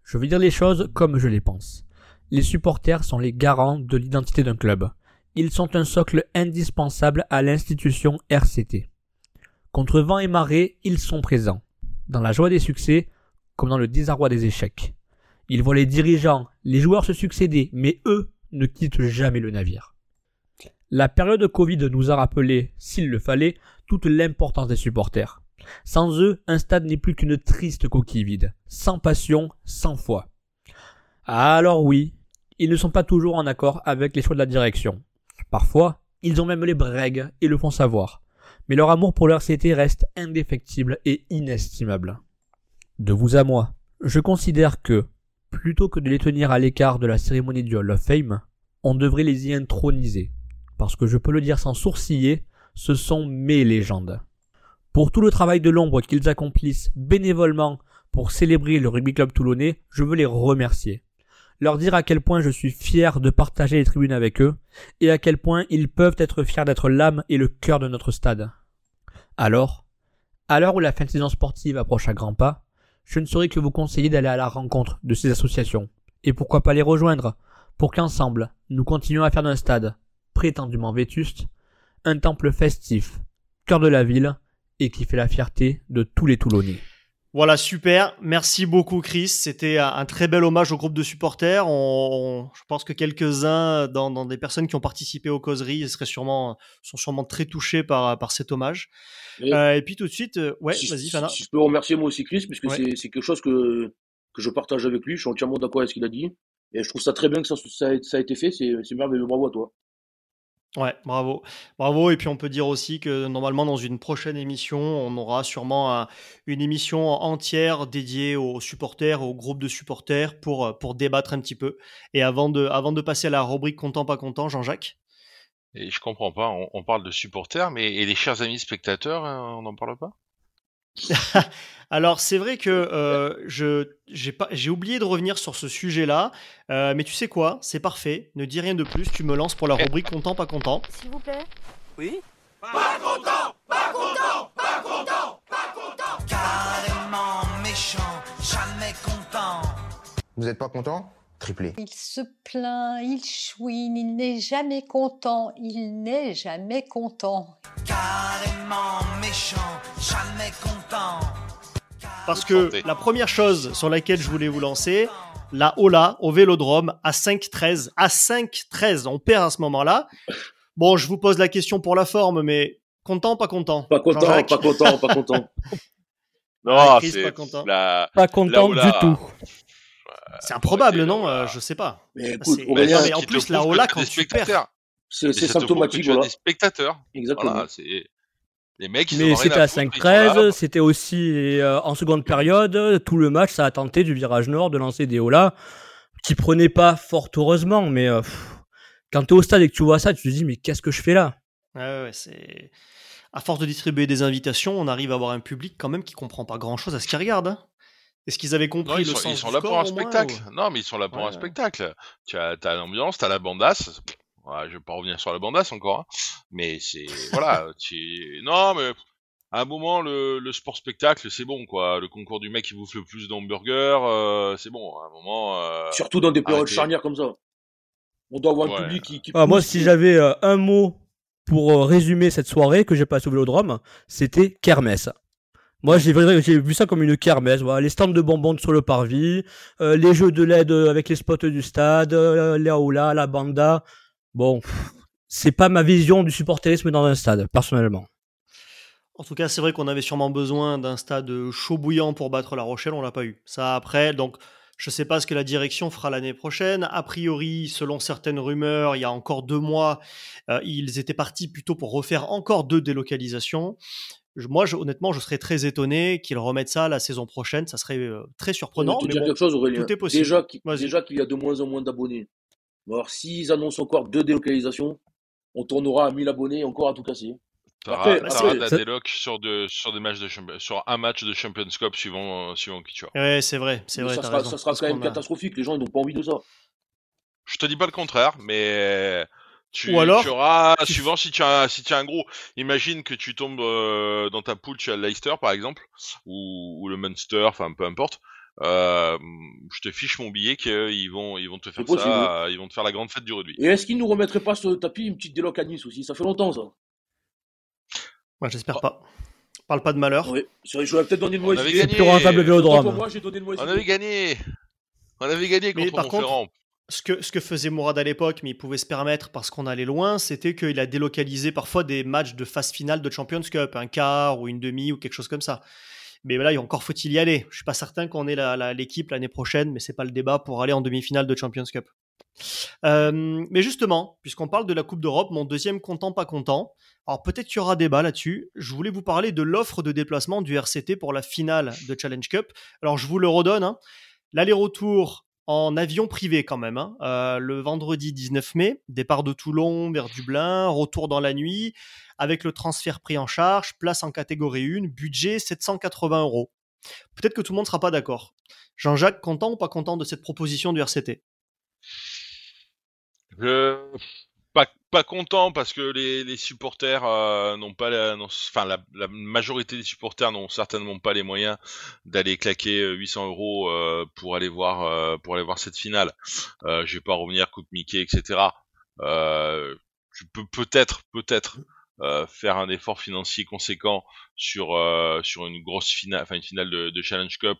Je vais dire les choses comme je les pense. Les supporters sont les garants de l'identité d'un club. Ils sont un socle indispensable à l'institution RCT. Contre vent et marée, ils sont présents, dans la joie des succès comme dans le désarroi des échecs. Ils voient les dirigeants, les joueurs se succéder, mais eux ne quittent jamais le navire. La période Covid nous a rappelé, s'il le fallait, toute l'importance des supporters. Sans eux, un stade n'est plus qu'une triste coquille vide, sans passion, sans foi. Alors oui, ils ne sont pas toujours en accord avec les choix de la direction. Parfois, ils ont même les brègues et le font savoir. Mais leur amour pour leur société reste indéfectible et inestimable. De vous à moi, je considère que, plutôt que de les tenir à l'écart de la cérémonie du Hall of Fame, on devrait les y introniser. Parce que je peux le dire sans sourciller, ce sont mes légendes. Pour tout le travail de l'ombre qu'ils accomplissent bénévolement pour célébrer le rugby club toulonnais, je veux les remercier. Leur dire à quel point je suis fier de partager les tribunes avec eux, et à quel point ils peuvent être fiers d'être l'âme et le cœur de notre stade. Alors, à l'heure où la fin de saison sportive approche à grands pas, je ne saurais que vous conseiller d'aller à la rencontre de ces associations, et pourquoi pas les rejoindre, pour qu'ensemble, nous continuions à faire d'un stade, prétendument vétuste, un temple festif, cœur de la ville, et qui fait la fierté de tous les Toulonnais. Voilà, super. Merci beaucoup, Chris. C'était un très bel hommage au groupe de supporters. On, je pense que quelques-uns dans, dans, des personnes qui ont participé aux causeries seraient sûrement, sont sûrement très touchés par, par cet hommage. Et, euh, et puis tout de suite, euh, ouais, si, vas-y, Fana. Si je peux remercier moi aussi Chris, puisque Ouais. c'est quelque chose que, que je partage avec lui. Je suis entièrement d'accord avec ce qu'il a dit. Et je trouve ça très bien que ça, ça, ça a été fait. C'est c'est merveilleux. Bravo à toi. Ouais, bravo. Bravo. Et puis on peut dire aussi que normalement dans une prochaine émission, on aura sûrement un- une émission entière dédiée aux supporters, au groupe de supporters pour, euh, pour débattre un petit peu. Et avant de, avant de passer à la rubrique content pas content, Jean-Jacques? Et je comprends pas, on, on parle de supporters, mais et les chers amis spectateurs, hein, on n'en parle pas? Alors c'est vrai que euh, je j'ai pas j'ai oublié de revenir sur ce sujet-là, euh, mais tu sais quoi, c'est parfait. Ne dis rien de plus. Tu me lances pour la rubrique content pas content. S'il vous plaît Oui Carrément méchant, jamais content. Vous n'êtes pas content? Triplé. Il se plaint, il chouine, il n'est jamais content, il n'est jamais content. Carrément méchant, jamais content. Parce que la première chose sur laquelle je voulais vous lancer, la Ola au Vélodrome à 5-13. À 5-13, on perd à ce moment-là. Bon, je vous pose la question pour la forme, mais content, pas content? Pas content, pas content, pas content. Non, c'est pas content. la... Pas content du tout. C'est improbable, non Euh. Je sais pas. Mais écoute, Bah, Aurélien, non, mais en plus, la Ola, quand tu perds. spectateurs. c'est symptomatique, as voilà. des spectateurs. Exactement. Voilà, c'est... Les mecs, ils Mais c'était à à foutre, ils sont là. 5-13, c'était aussi euh, en seconde période, tout le match, ça a tenté du virage nord de lancer des Ola, qui prenaient pas fort heureusement, mais euh, pff, quand tu es au stade et que tu vois ça, tu te dis, mais qu'est-ce que je fais là? Ouais, ouais, ouais, c'est. À force de distribuer des invitations, on arrive à avoir un public quand même qui comprend pas grand chose à ce qu'il regarde. hein. Est-ce qu'ils avaient compris Non, ils le sont, sens ils sont du là pour un moins, spectacle. ou- Non, mais ils sont là pour Ouais, un ouais. spectacle. Tu as, t'as l'ambiance, t'as la bandasse. Voilà, je vais pas revenir sur la bandasse encore, hein. mais c'est voilà. tu... Non, mais à un moment, le, le sport spectacle, c'est bon, quoi. Le concours du mec qui bouffe le plus d'hamburgers, euh, c'est bon. À un moment, euh, Surtout dans des périodes Arrêtez. charnières comme ça. On doit avoir un Ouais. public qui. qui Ah, Moi, si j'avais euh, un mot pour euh, résumer cette soirée que j'ai passée au Vélodrome, c'était kermesse. Moi, j'ai vu ça comme une kermesse. Les stands de bonbons sur le parvis, euh, les jeux de LED euh, avec les spots du stade, euh, les aoulas, la banda. Bon, c'est pas ma vision du supporterisme dans un stade, personnellement. En tout cas, c'est vrai qu'on avait sûrement besoin d'un stade chaud bouillant pour battre La Rochelle, on l'a pas eu. Ça après, donc je sais pas ce que la direction fera l'année prochaine. A priori, selon certaines rumeurs, il y a encore deux mois, euh, ils étaient partis plutôt pour refaire encore deux délocalisations. Je- moi, je- honnêtement, je serais très étonné qu'ils remettent ça la saison prochaine. Ça serait euh, très Je vais surprenant. mais dire bon, quelque chose, Aurélien. tout est possible. Déjà qu'il Vas-y. déjà qu'il y a de moins en moins d'abonnés. Alors, s'ils annoncent encore deux délocalisations, on tournera à 1000 abonnés encore à tout casser. t'auras, Après, t'auras après, de la ça- déloc sur, de, sur des matchs de champion- sur un match de Champions Cup suivant, euh, suivant qui tu as. Ouais, c'est vrai, c'est vrai. ça sera, raison. ça sera Parce quand même a- catastrophique. Les gens, ils n'ont pas envie de ça. Je te dis pas le contraire, mais tu, Ou alors, tu auras, tu- suivant si tu as, si tu as un gros, imagine que tu tombes euh, dans ta poule, tu as le Leicester par exemple, ou, ou le Munster, enfin peu importe. Euh, je te fiche mon billet qu'ils vont, ils vont te faire ça, ils vont te faire la grande fête du rugby. Et est-ce qu'ils nous remettraient pas sur le tapis une petite déloc à Nice aussi? Ça fait longtemps, ça. Ouais, j'espère pas. Parle pas de malheur. Oui. J'aurais peut-être donné une mauvaise idée. C'est gagné. plus rentable le Autant pour Vélodrome. moi, j'ai donné une mauvaise On idée. avait gagné. On avait gagné Mais contre par contre, Montferrand. Ce que, faisait Mourad à l'époque, mais il pouvait se permettre parce qu'on allait loin, c'était qu'il a délocalisé parfois des matchs de phase finale de Champions Cup, un quart ou une demi ou quelque chose comme ça. Mais là, encore faut-il y aller. Je suis pas certain qu'on ait l'équipe l'année prochaine, mais c'est pas le débat pour aller en demi-finale de Champions Cup. Euh, mais justement, puisqu'on parle de la Coupe d'Europe, mon deuxième content pas content. Alors peut-être qu'il y aura débat là-dessus. Je voulais vous parler de l'offre de déplacement du RCT pour la finale de Challenge Cup. Alors je vous le redonne. hein. L'aller-retour en avion privé quand même. hein. Euh, le vendredi 19 mai, départ de Toulon vers Dublin, retour dans la nuit, avec le transfert pris en charge, place en catégorie 1, budget 780 euros. Peut-être que tout le monde ne sera pas d'accord. Jean-Jacques, content ou pas content de cette proposition du RCT. Pas, content parce que les, les supporters euh, n'ont pas la, enfin la, la majorité des supporters n'ont certainement pas les moyens d'aller claquer euh, 800 euros euh, pour aller voir euh, pour aller voir cette finale. Euh, je vais pas revenir coupe Mickey etc. Euh, tu peux peut-être peut-être euh, faire un effort financier conséquent sur euh, sur une grosse finale, enfin une finale de, de Challenge Cup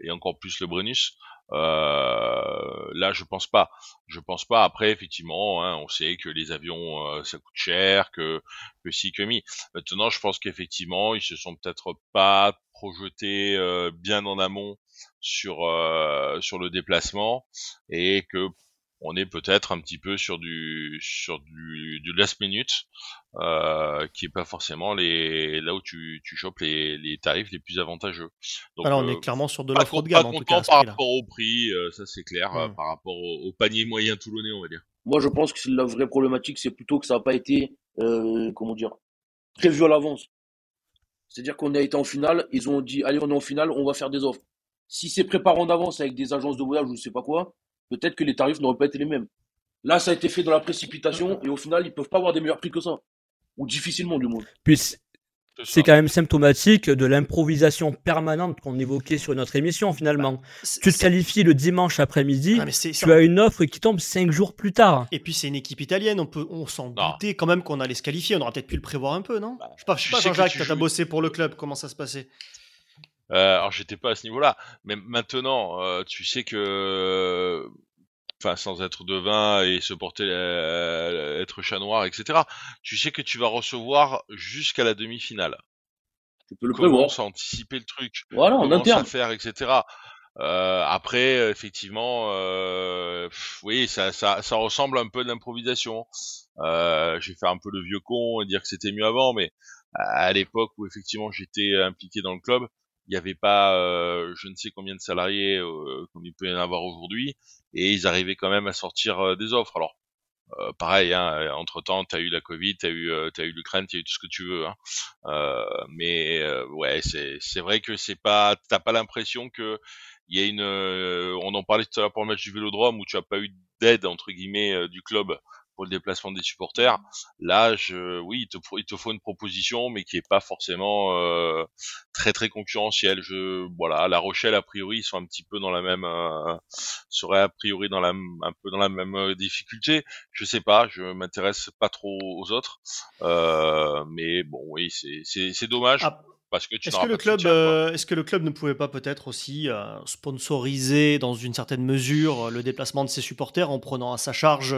et encore plus le Brennus. Euh, là, je pense pas. Je pense pas. Après, effectivement, hein, on sait que les avions, euh, ça coûte cher, que que si que mi. Maintenant, je pense qu'effectivement, ils se sont peut-être pas projetés euh, bien en amont sur sur le déplacement et que on est peut-être un petit peu sur du sur du, du last minute euh, qui est pas forcément les là où tu, tu chopes les, les tarifs les plus avantageux. Donc, Alors on euh, est clairement sur de l'offre de gamme pas en tout cas. à ce par rapport au prix, euh, ça c'est clair, euh, Hmm. par rapport au, au panier moyen toulonnais, on va dire. Moi, je pense que c'est la vraie problématique, c'est plutôt que ça n'a pas été, euh, comment dire, prévu à l'avance. C'est-à-dire qu'on a été en finale, ils ont dit, allez, on est en finale, on va faire des offres. Si c'est préparé en avance avec des agences de voyage ou je sais pas quoi, peut-être que les tarifs n'auraient pas été les mêmes. Là, ça a été fait dans la précipitation et au final, ils peuvent pas avoir des meilleurs prix que ça. Ou difficilement, du moins. Puis C'est quand même symptomatique de l'improvisation permanente qu'on évoquait sur notre émission finalement. C'est- Tu te qualifies le dimanche après-midi, Ah, tu as une offre qui tombe cinq jours plus tard. Et puis c'est une équipe italienne, on peut, on s'en doutait quand même qu'on allait se qualifier. On aurait peut-être pu le prévoir un peu, non? Bah, Je sais pas, je sais pas Jean-Jacques, t'as joues- bossé pour le club, comment ça se passait? Euh, alors j'étais pas à ce niveau-là, mais maintenant, euh, tu sais que, enfin sans être devin et se porter euh, être chat noir, etc. Tu sais que tu vas recevoir jusqu'à la demi-finale. Tu peux le prévoir. Commence à anticiper le truc. Voilà, commence interne. à faire, etc. Euh, après, euh, effectivement, euh, pff, oui, ça, ça, ça ressemble un peu à de l'improvisation. Euh, je vais faire un peu le vieux con et dire que c'était mieux avant, mais à à l'époque où effectivement j'étais impliqué dans le club, il n'y avait pas euh, je ne sais combien de salariés euh, comme il peut y en avoir aujourd'hui, et ils arrivaient quand même à sortir euh, des offres. Alors, euh, pareil, hein, entre temps, t'as eu la Covid, t'as eu, euh, t'as eu l'Ukraine, t'as eu tout ce que tu veux. Hein. Euh, mais euh, ouais, c'est, vrai que c'est pas, t'as pas l'impression que il y a une, euh, on en parlait tout à l'heure pour le match du Vélodrome où tu as pas eu d'aide entre guillemets euh, du club pour le déplacement des supporters. Là, je, oui, il te, faut- il te faut une proposition, mais qui est pas forcément euh, très très concurrentielle. Je, voilà, La Rochelle a priori ils sont un petit peu dans la même, euh, seraient a priori dans la, un peu dans la même euh, difficulté. Je sais pas, je m'intéresse pas trop aux autres, euh, mais bon, oui, c'est dommage Ah, parce que tu Est-ce n'auras que, le pas de club, soutien, quoi. euh, est-ce que le club ne pouvait pas peut-être aussi euh, sponsoriser dans une certaine mesure euh, le déplacement de ses supporters en prenant à sa charge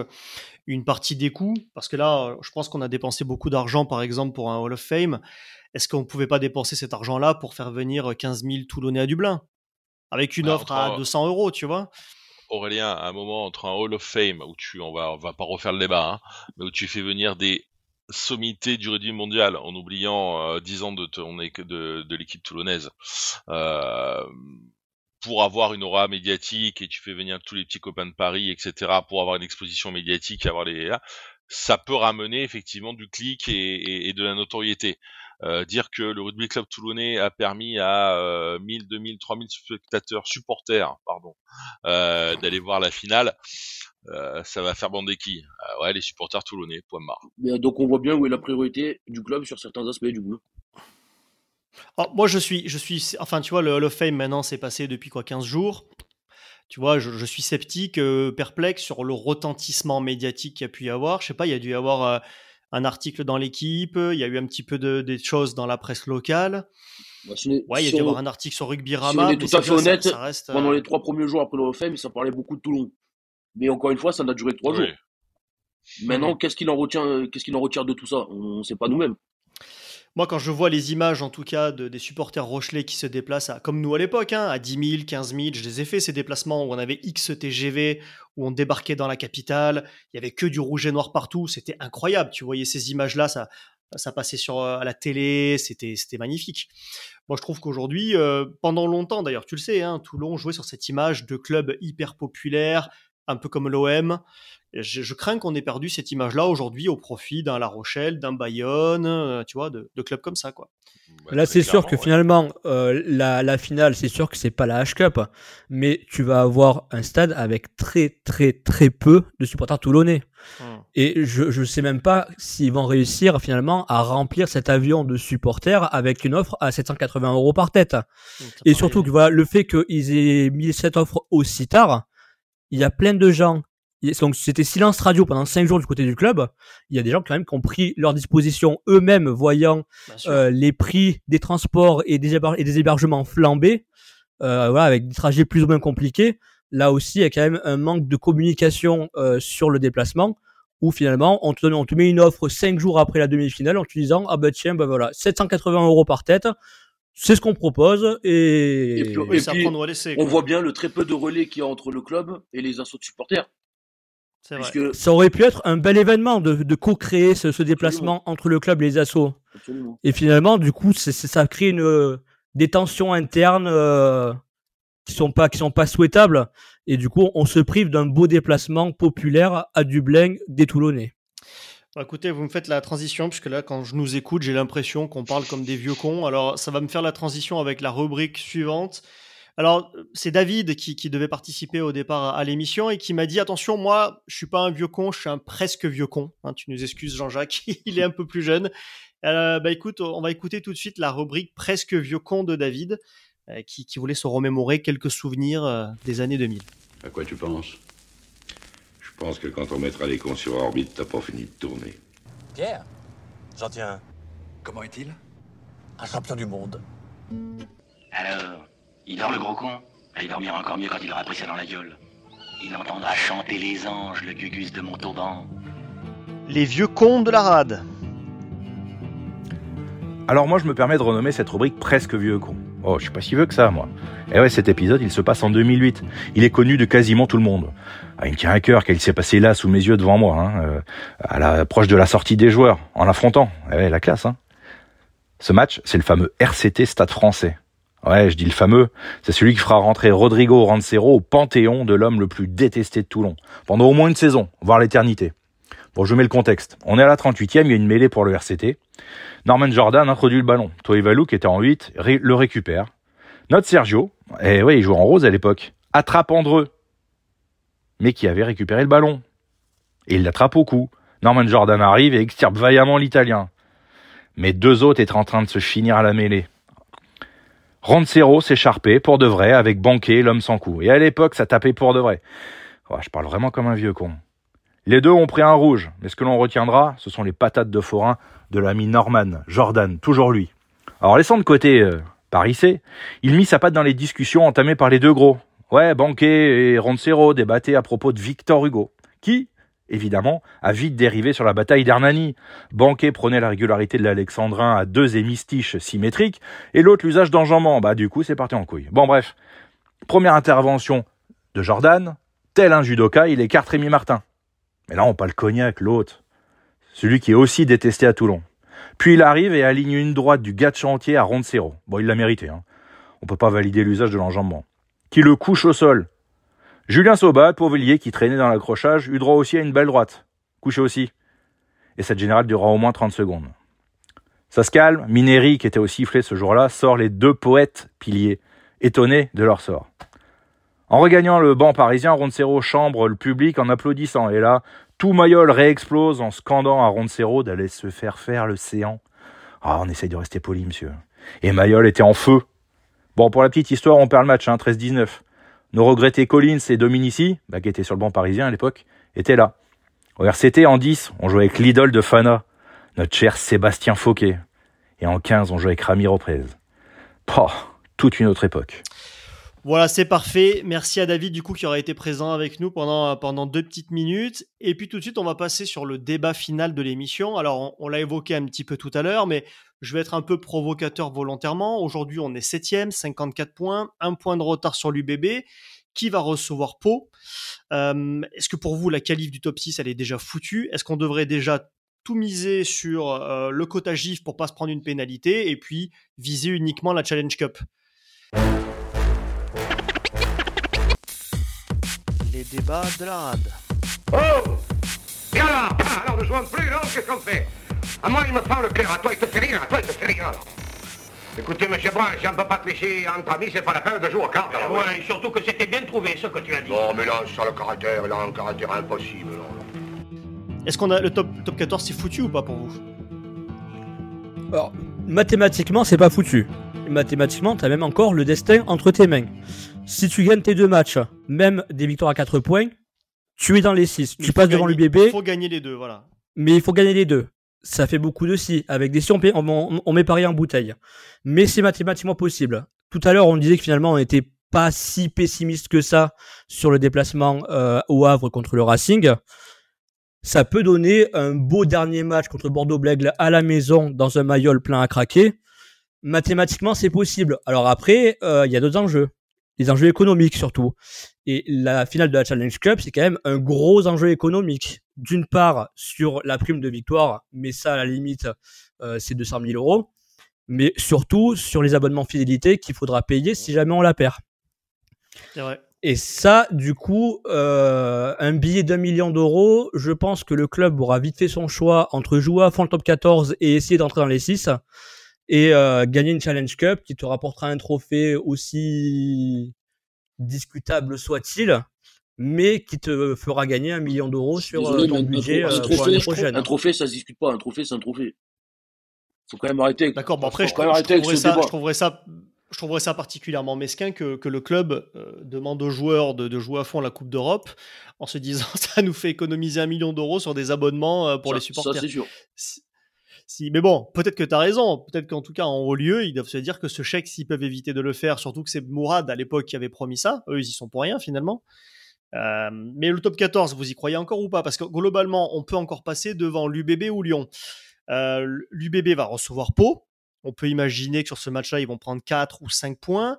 une partie des coûts? Parce que là, je pense qu'on a dépensé beaucoup d'argent, par exemple, pour un Hall of Fame. Est-ce qu'on ne pouvait pas dépenser cet argent-là pour faire venir 15 000 Toulonnais à Dublin? Avec une Bah, offre à 200 euros, tu vois? Aurélien, à un moment entre un Hall of Fame où tu, on va, on va pas refaire le débat, hein, mais où tu fais venir des sommités du rugby mondial en oubliant euh, 10 ans de de, de l'équipe toulonnaise euh, pour avoir une aura médiatique et tu fais venir tous les petits copains de Paris, etc. pour avoir une exposition médiatique, avoir les ça peut ramener effectivement du clic et, et- et de la notoriété. Euh, dire que le rugby club toulonnais a permis à euh, 1000, 2000, 3000 spectateurs, supporters, pardon, euh, d'aller voir la finale, euh, ça va faire bander qui? Euh, Ouais, les supporters toulonnais, point barre. Mais, donc, on voit bien où est la priorité du club sur certains aspects, du coup. Alors, moi, je suis, je suis, enfin, tu vois, le Hall of Fame maintenant, c'est passé depuis quoi, 15 jours. Tu vois, je, je suis sceptique, euh, perplexe sur le retentissement médiatique qu'il y a pu y avoir. Je sais pas, il y a dû y avoir euh, un article dans l'équipe, il y a eu un petit peu de, des choses dans la presse locale. Bah, si Ouais, il y a si dû y avoir un article sur Rugby si Rama. on est tout à fait ça- honnête, ça reste, euh, pendant les trois premiers jours après le FM, ça parlait beaucoup de Toulon. Mais encore une fois, ça n'a duré que trois Oui. jours. Maintenant, qu'est-ce qu'il en retient, qu'est-ce qu'il en retire de tout ça? On ne sait pas nous-mêmes. Moi, quand je vois les images, en tout cas, de, des supporters rochelais qui se déplacent, à- comme nous à l'époque, hein, à 10 000, 15 000, je les ai fait ces déplacements où on avait X TGV, où on débarquait dans la capitale, il y avait que du rouge et noir partout, c'était incroyable. Tu voyais ces images-là, ça, ça passait sur euh, à la télé, c'était c'était magnifique. Moi, je trouve qu'aujourd'hui, euh, pendant longtemps, d'ailleurs, tu le sais, hein, Toulon jouait sur cette image de club hyper populaire, un peu comme l'OM. Je, je crains qu'on ait perdu cette image-là aujourd'hui au profit d'un La Rochelle, d'un Bayonne, euh, tu vois, de, de clubs comme ça, quoi. Bah, Là, c'est sûr que ouais. finalement, euh, la, la finale, c'est sûr que c'est pas la H-Cup, mais tu vas avoir un stade avec très, très, très peu de supporters toulonnais. Hmm. Et je, je sais même pas s'ils vont réussir finalement à remplir cet avion de supporters avec une offre à 780 euros par tête. Ça Et surtout que voilà, le fait qu'ils aient mis cette offre aussi tard, il y a plein de gens. Donc c'était silence radio pendant 5 jours du côté du club. Il y a des gens quand même qui ont pris leur disposition eux-mêmes, voyant euh, les prix des transports et des, héber- et des hébergements flambés, euh, voilà, avec des trajets plus ou moins compliqués. Là aussi, il y a quand même un manque de communication euh, sur le déplacement, où finalement, on te, donne- on te met une offre 5 jours après la demi-finale en te disant, ah bah tiens, bah voilà, 780 euros par tête, c'est ce qu'on propose, et... Et puis- Et et c'est à puis, prendre ou à laisser, On voit bien le très peu de relais qu'il y a entre le club et les assauts de supporters. C'est vrai. Puisque, ça aurait pu être un bel événement de, de co-créer ce, ce déplacement entre le club et les assos. absolument. Et finalement, du coup, ça crée une, des tensions internes euh, qui sont pas qui sont pas souhaitables. Et du coup, on se prive d'un beau déplacement populaire à Dublin des Toulonnais. Bon, écoutez, vous me faites la transition, puisque là, quand je nous écoute, j'ai l'impression qu'on parle comme des vieux cons. Alors, ça va me faire la transition avec la rubrique suivante. Alors, c'est David qui, devait participer au départ à, l'émission et qui m'a dit attention, moi, je suis pas un vieux con, je suis un presque vieux con. Hein, tu nous excuses, Jean-Jacques, il est un peu plus jeune. Euh, bah écoute, on va écouter tout de suite la rubrique presque vieux con de David, euh, qui, qui voulait se remémorer quelques souvenirs euh, des années 2000. À quoi tu penses? Je pense que quand on mettra les cons sur orbite, t'as pas fini de tourner. Pierre, j'en tiens un. Comment est-il? Un champion du monde. Alors, il dort le gros con? Ah, Il dormira encore mieux quand il aura pris ça dans la gueule. Il entendra chanter les anges, le gugus de Montauban. Les vieux cons de la rade. Alors moi je me permets de renommer cette rubrique presque vieux con. Oh, je suis pas si vieux que ça moi. Et ouais, cet épisode, il se passe en 2008. Il est connu de quasiment tout le monde. Ah, il me tient à cœur qu'il s'est passé là sous mes yeux devant moi, hein, euh, à l'approche de la sortie des joueurs, en l'affrontant. Eh ouais, la classe, hein. Ce match, c'est le fameux RCT Stade français. Ouais, je dis le fameux, c'est celui qui fera rentrer Rodrigo Rancero au panthéon de l'homme le plus détesté de Toulon, pendant au moins une saison, voire l'éternité. Bon, je mets le contexte. On est à la 38e, il y a une mêlée pour le RCT. Norman Jordan introduit le ballon. Toivalou, qui était en 8, ré- le récupère. Notre Sergio, et ouais, il jouait en rose à l'époque, attrape Andreux, mais qui avait récupéré le ballon. Et il l'attrape au cou. Norman Jordan arrive et extirpe vaillamment l'Italien. Mais deux autres étaient en train de se finir à la mêlée. Rancero s'écharpait pour de vrai avec Banquet, l'homme sans coup. Et à l'époque, ça tapait pour de vrai. Ouais, je parle vraiment comme un vieux con. Les deux ont pris un rouge, mais ce que l'on retiendra, ce sont les patates de forain de l'ami Norman, Jordan, toujours lui. Alors laissant de côté euh, Paris il mit sa patte dans les discussions entamées par les deux gros. Ouais, Banquet et Roncero débattaient à propos de Victor Hugo, qui, évidemment, a vite dérivé sur la bataille d'Hernani. Banquet prenait la régularité de l'Alexandrin à deux hémistiches symétriques, et l'autre l'usage d'enjambement. Bah du coup, c'est parti en couille. Bon bref, première intervention de Jordan, tel un judoka, il écarte Rémi Martin. Mais là, on pas le cognac, l'autre. Celui qui est aussi détesté à Toulon. Puis il arrive et aligne une droite du gars de chantier à Roncero. Bon, il l'a mérité, hein. On peut pas valider l'usage de l'enjambement. Qui le couche au sol. Julien Sobat, Pauvillier, qui traînait dans l'accrochage, eut droit aussi à une belle droite. Couché aussi. Et cette générale durera au moins 30 secondes. Ça se calme, Mineri, qui était au sifflet ce jour-là, sort les deux poètes piliers, étonnés de leur sort. En regagnant le banc parisien, Roncero chambre le public en applaudissant. Et là, tout Mayol réexplose en scandant à Roncero d'aller se faire faire le séant. Ah, on essaye de rester poli, monsieur. Et Mayol était en feu. Bon, pour la petite histoire, on perd le match, hein, 13-19. Nos regrettés Collins et Dominici, bah, qui étaient sur le banc parisien à l'époque, étaient là. Au RCT, en 10, on jouait avec l'idole de Fana, notre cher Sébastien Fauquet. Et en 15, on jouait avec Rami Reprez. Oh, toute une autre époque. Voilà, c'est parfait. Merci à David, du coup, qui aura été présent avec nous pendant, pendant deux petites minutes. Et puis tout de suite, on va passer sur le débat final de l'émission. Alors, on, on l'a évoqué un petit peu tout à l'heure, mais je vais être un peu provocateur volontairement. Aujourd'hui, on est septième, 54 points, un point de retard sur l'UBB. Qui va recevoir Pau? Euh, Est-ce que pour vous, la qualif du top 6, elle est déjà foutue? Est-ce qu'on devrait déjà tout miser sur euh, le quota GIF pour pas se prendre une pénalité et puis viser uniquement la Challenge Cup? Les débats de la rade. Oh Et alors Ah, Alors ne jouons plus, non Qu'est-ce qu'on fait? À moi, il me prend le cœur. À toi, il te fait rire. À toi, il te fait rire. Écoutez, monsieur Brun, si on ne peut pas te laisser entre amis, c'est pas la peine de jouer au cartes. alors, Ouais, et surtout que c'était bien trouvé ce que tu as dit. Non, mais là, ça, le caractère, il a un caractère impossible. Est-ce qu'on a le top, top 14 c'est foutu ou pas pour vous? Alors, mathématiquement, c'est pas foutu. Mathématiquement, t'as même encore le destin entre tes mains. Si tu gagnes tes deux matchs, même des victoires à 4 points, tu es dans les 6. Il Tu passes devant l'UBB, Il faut gagner les deux, voilà. mais il faut gagner les deux. Ça fait beaucoup de si. Avec des si, on, on, met pari en bouteille. Mais c'est mathématiquement possible. Tout à l'heure, on disait que finalement, on n'était pas si pessimiste que ça sur le déplacement euh, au Havre contre le Racing. Ça peut donner un beau dernier match contre Bordeaux-Blègle à la maison dans un maillot plein à craquer. Mathématiquement, c'est possible. Alors après, euh, il y a d'autres enjeux. Les enjeux économiques surtout. Et la finale de la Challenge Cup, c'est quand même un gros enjeu économique. D'une part, sur la prime de victoire, mais ça, à la limite, euh, c'est 200 000 euros. Mais surtout sur les abonnements fidélité qu'il faudra payer si jamais on la perd. C'est vrai. Et ça, du coup, euh, un billet d'un million d'euros, je pense que le club aura vite fait son choix entre jouer à fond le top 14 et essayer d'entrer dans les 6 et euh, gagner une Challenge Cup qui te rapportera un trophée aussi discutable soit-il, mais qui te fera gagner un million d'euros sur Désolé, euh, ton mais un- budget un, euh, trophée, pour l'année prochaine. un trophée, ça se discute pas. Un trophée, c'est un trophée. Faut quand même arrêter. avec- D'accord, bon après, faut je, quand même je arrêter avec trouverais ça, débat. je, trouverais ça, je trouverais ça particulièrement mesquin que, que le club euh, demande aux joueurs de, de jouer à fond la Coupe d'Europe en se disant ça nous fait économiser un million d'euros sur des abonnements euh, pour Ça- les supporters. Ça, c'est sûr. Si- si- mais bon, peut-être que tu as raison. Peut-être qu'en tout cas, en haut lieu, ils doivent se dire que ce chèque, s'ils peuvent éviter de le faire, surtout que c'est Mourad à l'époque qui avait promis ça, eux, ils y sont pour rien finalement. Euh, mais le top 14, vous y croyez encore ou pas? Parce que globalement, on peut encore passer devant l'UBB ou Lyon. Euh, L'UBB va recevoir Pau. On peut imaginer que sur ce match-là, ils vont prendre 4 ou 5 points.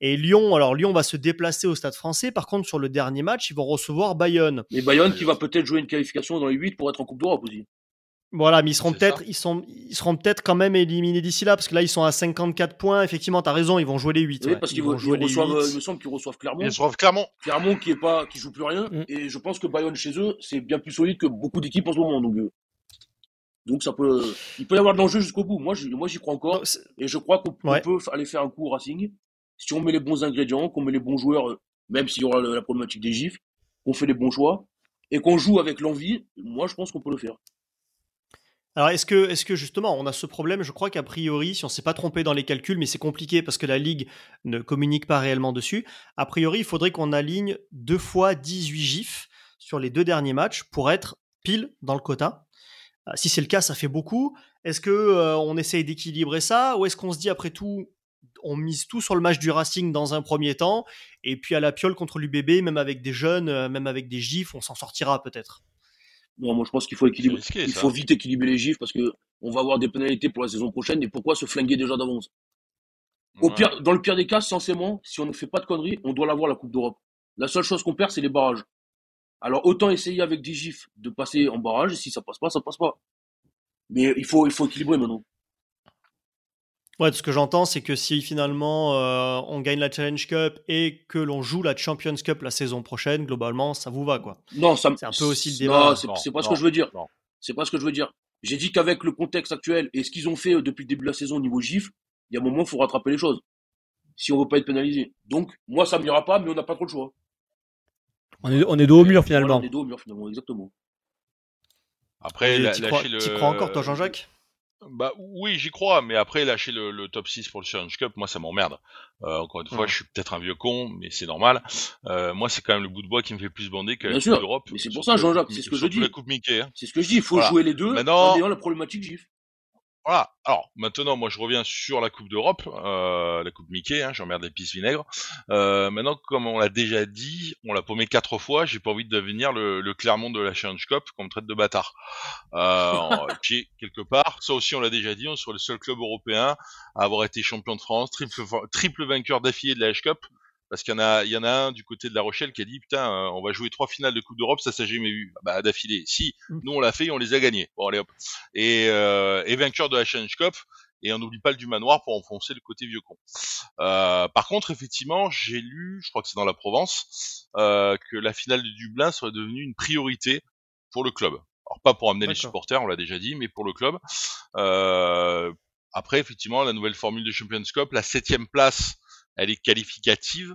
Et Lyon, alors Lyon va se déplacer au stade français. Par contre, sur le dernier match, ils vont recevoir Bayonne. Et Bayonne qui va peut-être jouer une qualification dans les 8 pour être en Coupe d'Europe aussi. Voilà, mais ils seront peut-être, ils sont, ils seront peut-être quand même éliminés d'ici là, parce que là, ils sont à 54 points. Effectivement, tu as raison, ils vont jouer les 8. Oui, ouais. parce Ils qu'ils vont vont- jouer ils les reçoivent, 8. euh, il me semble qu'ils reçoivent Clermont. Ils reçoivent Clermont. Clermont qui est pas, qui joue plus rien. Mm. Et je pense que Bayonne chez eux, c'est bien plus solide que beaucoup d'équipes en ce moment. Donc, euh, donc ça peut, il peut y avoir de l'enjeu jusqu'au bout. Moi, j'y- moi, j'y crois encore. Et je crois qu'on Ouais. peut aller faire un coup au Racing. Si on met les bons ingrédients, qu'on met les bons joueurs, euh, même s'il y aura le- la problématique des gifs, qu'on fait les bons choix et qu'on joue avec l'envie, moi je pense qu'on peut le faire. Alors, est-ce que, est-ce que justement, on a ce problème? Je crois qu'a priori, si on s'est pas trompé dans les calculs, mais c'est compliqué parce que la Ligue ne communique pas réellement dessus, a priori, il faudrait qu'on aligne deux fois 18 gifs sur les deux derniers matchs pour être pile dans le quota. Euh, Si c'est le cas, ça fait beaucoup. Est-ce que euh, on essaye d'équilibrer ça? Ou est-ce qu'on se dit après tout, on mise tout sur le match du Racing dans un premier temps? Et puis à la piole contre l'UBB, même avec des jeunes, euh, même avec des gifs, on s'en sortira peut-être. Non, moi je pense qu'il faut équilibrer. C'est risqué, il ça. faut vite équilibrer les gifs parce que on va avoir des pénalités pour la saison prochaine et pourquoi se flinguer déjà d'avance? Au Ouais. pire, dans le pire des cas, censément, si on ne fait pas de conneries, on doit l'avoir la Coupe d'Europe. La seule chose qu'on perd, c'est les barrages. Alors autant essayer avec des gifs de passer en barrage, et si ça passe pas, ça passe pas. Mais il faut, il faut équilibrer maintenant. Ouais, ce que j'entends, c'est que si finalement euh, on gagne la Challenge Cup et que l'on joue la Champions Cup la saison prochaine, globalement, ça vous va quoi. Non, ça me- C'est un peu aussi le débat. c'est Non, c'est pas ce que je veux dire. C'est pas ce que je veux dire. J'ai dit qu'avec le contexte actuel et ce qu'ils ont fait euh, depuis le début de la saison au niveau gif, il y a un moment, il faut rattraper les choses. Si on veut pas être pénalisé. Donc, moi, ça me ira pas, mais on n'a pas trop le choix. On est, on est dos au mur Voilà, finalement. on est dos au mur, finalement, exactement. Après, lâcher crois, le. t'y crois encore, toi, Jean-Jacques? Bah oui, j'y crois, mais après lâcher le, le top 6 pour le Challenge Cup, moi ça m'emmerde. Euh, encore une fois, je suis peut-être un vieux con, mais c'est normal. Euh, moi, c'est quand même le bout de bois qui me fait plus bander que mais c'est pour ça, Jean-Jacques, Coupe- c'est ce que je dis. la Coupe Mickey. hein. C'est ce que je dis, il faut Voilà. jouer les deux Maintenant- en ayant la problématique gif. Voilà. Alors maintenant, moi je reviens sur la Coupe d'Europe, euh, la Coupe Mickey. Hein, J'emmerde les pistes vinaigres. Euh, maintenant, comme on l'a déjà dit, on l'a paumé quatre fois. J'ai pas envie de devenir le, le Clermont de la Challenge Cup qu'on me traite de bâtard. Euh, puis, quelque part, ça aussi on l'a déjà dit, on est le seul club européen à avoir été champion de France, triple, triple vainqueur d'affilée de la H Cup. Parce qu'il y en a, il y en a un du côté de La Rochelle qui a dit putain, euh, on va jouer trois finales de Coupe d'Europe, ça s'est jamais vu. Bah d'affilée. Si, nous on l'a fait, et on les a gagnés. Bon allez hop. Et, euh, et vainqueur de la Challenge Cup. Et on n'oublie pas le du manoir pour enfoncer le côté vieux con. Euh, par contre, effectivement, j'ai lu, je crois que c'est dans la Provence, euh, que la finale de Dublin serait devenue une priorité pour le club. Alors pas pour amener les supporters, on l'a déjà dit, mais pour le club. Euh, après, effectivement, la nouvelle formule de Champions Cup, la septième place, elle est qualificative,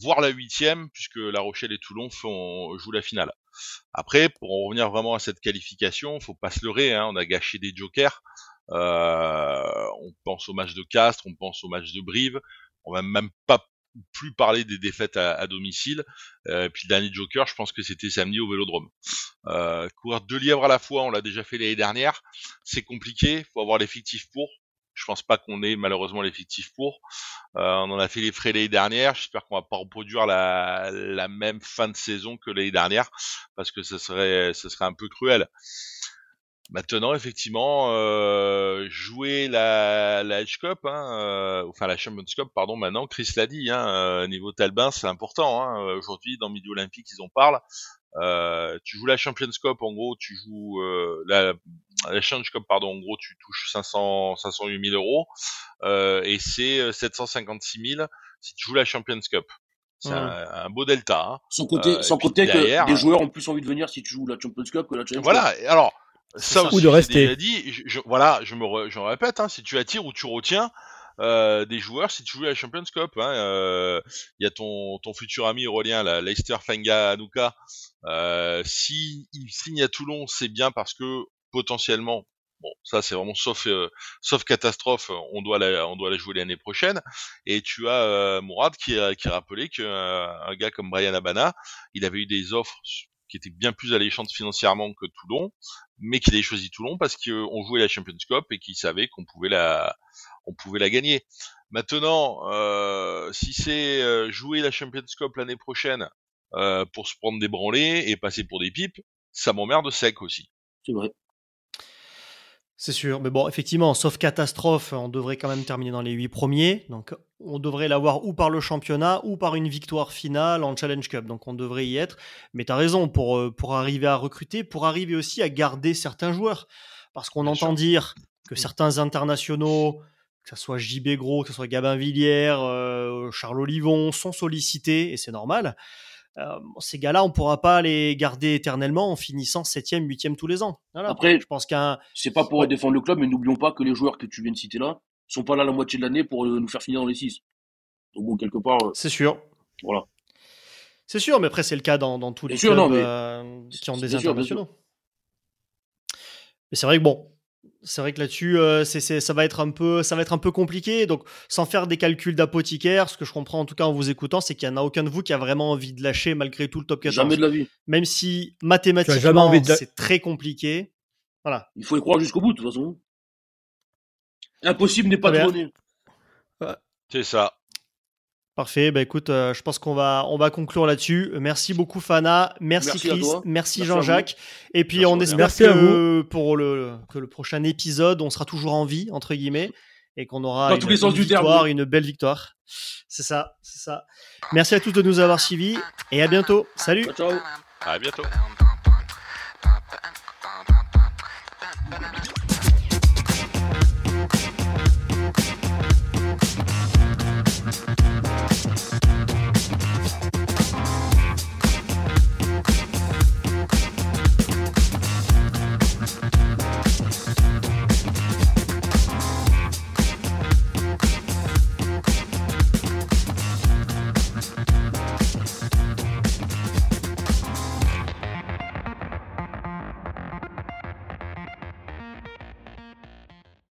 voire la huitième, puisque La Rochelle et Toulon jouent la finale. Après, pour en revenir vraiment à cette qualification, faut pas se leurrer, hein, on a gâché des jokers. Euh, on pense au match de Castres, on pense au match de Brive. On va même pas plus parler des défaites à, à domicile. Euh, puis le dernier joker, je pense que c'était samedi au Vélodrome. Euh, courir deux lièvres à la fois, on l'a déjà fait l'année dernière. C'est compliqué, faut avoir l'effectif pour. Je pense pas qu'on ait malheureusement l'effectif pour. Euh, on en a fait les frais l'année dernière. J'espère qu'on va pas reproduire la, la même fin de saison que l'année dernière parce que ce serait, ce serait un peu cruel. Maintenant, effectivement, euh, jouer la, la Edge Cup, hein, euh, enfin la Champions Cup, pardon, maintenant, Chris l'a dit, hein, euh, niveau Talbin, c'est important. Hein, aujourd'hui, dans Midi Olympique, ils en parlent. Euh, tu joues la Champions Cup, en gros, tu joues euh, la, la Challenge Cup, pardon, en gros, tu touches 500, 508 000 euros, euh, et c'est euh, 756 000 si tu joues la Champions Cup. C'est un, un beau delta. Hein. Sans compter, Euh, sans compter derrière, que des joueurs ont plus envie de venir si tu joues la Champions Cup que la Challenge Voilà. Cup. et Alors, ça, ça. aussi, Ou de rester. déjà dit. Je, je- voilà, je me, re- je me répète. Hein, si tu attires ou tu retiens euh, des joueurs, si tu joues à Champions Cup, hein, euh, il y a ton ton futur ami Aurélien, Leicester Fenga Anuka. Euh, si il signe à Toulon, c'est bien parce que potentiellement. Bon, ça c'est vraiment sauf euh, sauf catastrophe, on doit la on doit la jouer l'année prochaine. Et tu as euh, Mourad qui qui a rappelé que euh, un gars comme Brian Abana, il avait eu des offres qui étaient bien plus alléchantes financièrement que Toulon, mais qu'il avait choisi Toulon parce qu'on jouait la Champions Cup et qu'il savait qu'on pouvait la on pouvait la gagner. Maintenant, euh, si c'est euh, jouer la Champions Cup l'année prochaine euh, pour se prendre des branlés et passer pour des pipes, ça m'emmerde sec aussi. C'est vrai. C'est sûr, mais bon, effectivement, sauf catastrophe, on devrait quand même terminer dans les huit premiers. Donc, on devrait l'avoir ou par le championnat ou par une victoire finale en Challenge Cup. Donc, on devrait y être. Mais tu as raison, pour, euh, pour arriver à recruter, pour arriver aussi à garder certains joueurs. Parce qu'on entend dire que certains internationaux, que ce soit JB Gros, que ce soit Gabin Villière, euh, Charles Olivon, sont sollicités, et c'est normal. Euh, ces gars-là, on ne pourra pas les garder éternellement en finissant 7e, 8e tous les ans. Voilà. Après, je pense qu'un. C'est pas pour Ouais. défendre le club, mais n'oublions pas que les joueurs que tu viens de citer là sont pas là la moitié de l'année pour euh, nous faire finir dans les 6. Donc bon, quelque part, euh, C'est sûr. voilà. C'est sûr, mais après, c'est le cas dans, dans tous les sûr, clubs non, mais- euh, qui ont des sûr, bien sûr. internationaux. Mais c'est vrai que bon, c'est vrai que là-dessus, euh, c'est, ça va être un peu, ça va être un peu compliqué. Donc, sans faire des calculs d'apothicaire, ce que je comprends en tout cas en vous écoutant, c'est qu'il n'y en a aucun de vous qui a vraiment envie de lâcher malgré tout le top 14. Jamais de la vie. Même si mathématiquement, de la- c'est très compliqué. Voilà. Il faut y croire jusqu'au bout, de toute façon. Impossible n'est pas donné. C'est ça. Parfait. Bah écoute, euh, je pense qu'on va, on va conclure là-dessus. Merci beaucoup Fana, merci, Chris, merci, Jean-Jacques. Et puis Merci on espère que pour le, que le prochain épisode, on sera toujours en vie entre guillemets et qu'on aura Dans une, tous les sens une du terme, victoire, une belle victoire. C'est ça, c'est ça. Merci à tous de nous avoir suivis et à bientôt. Salut. Ciao, ciao. À bientôt.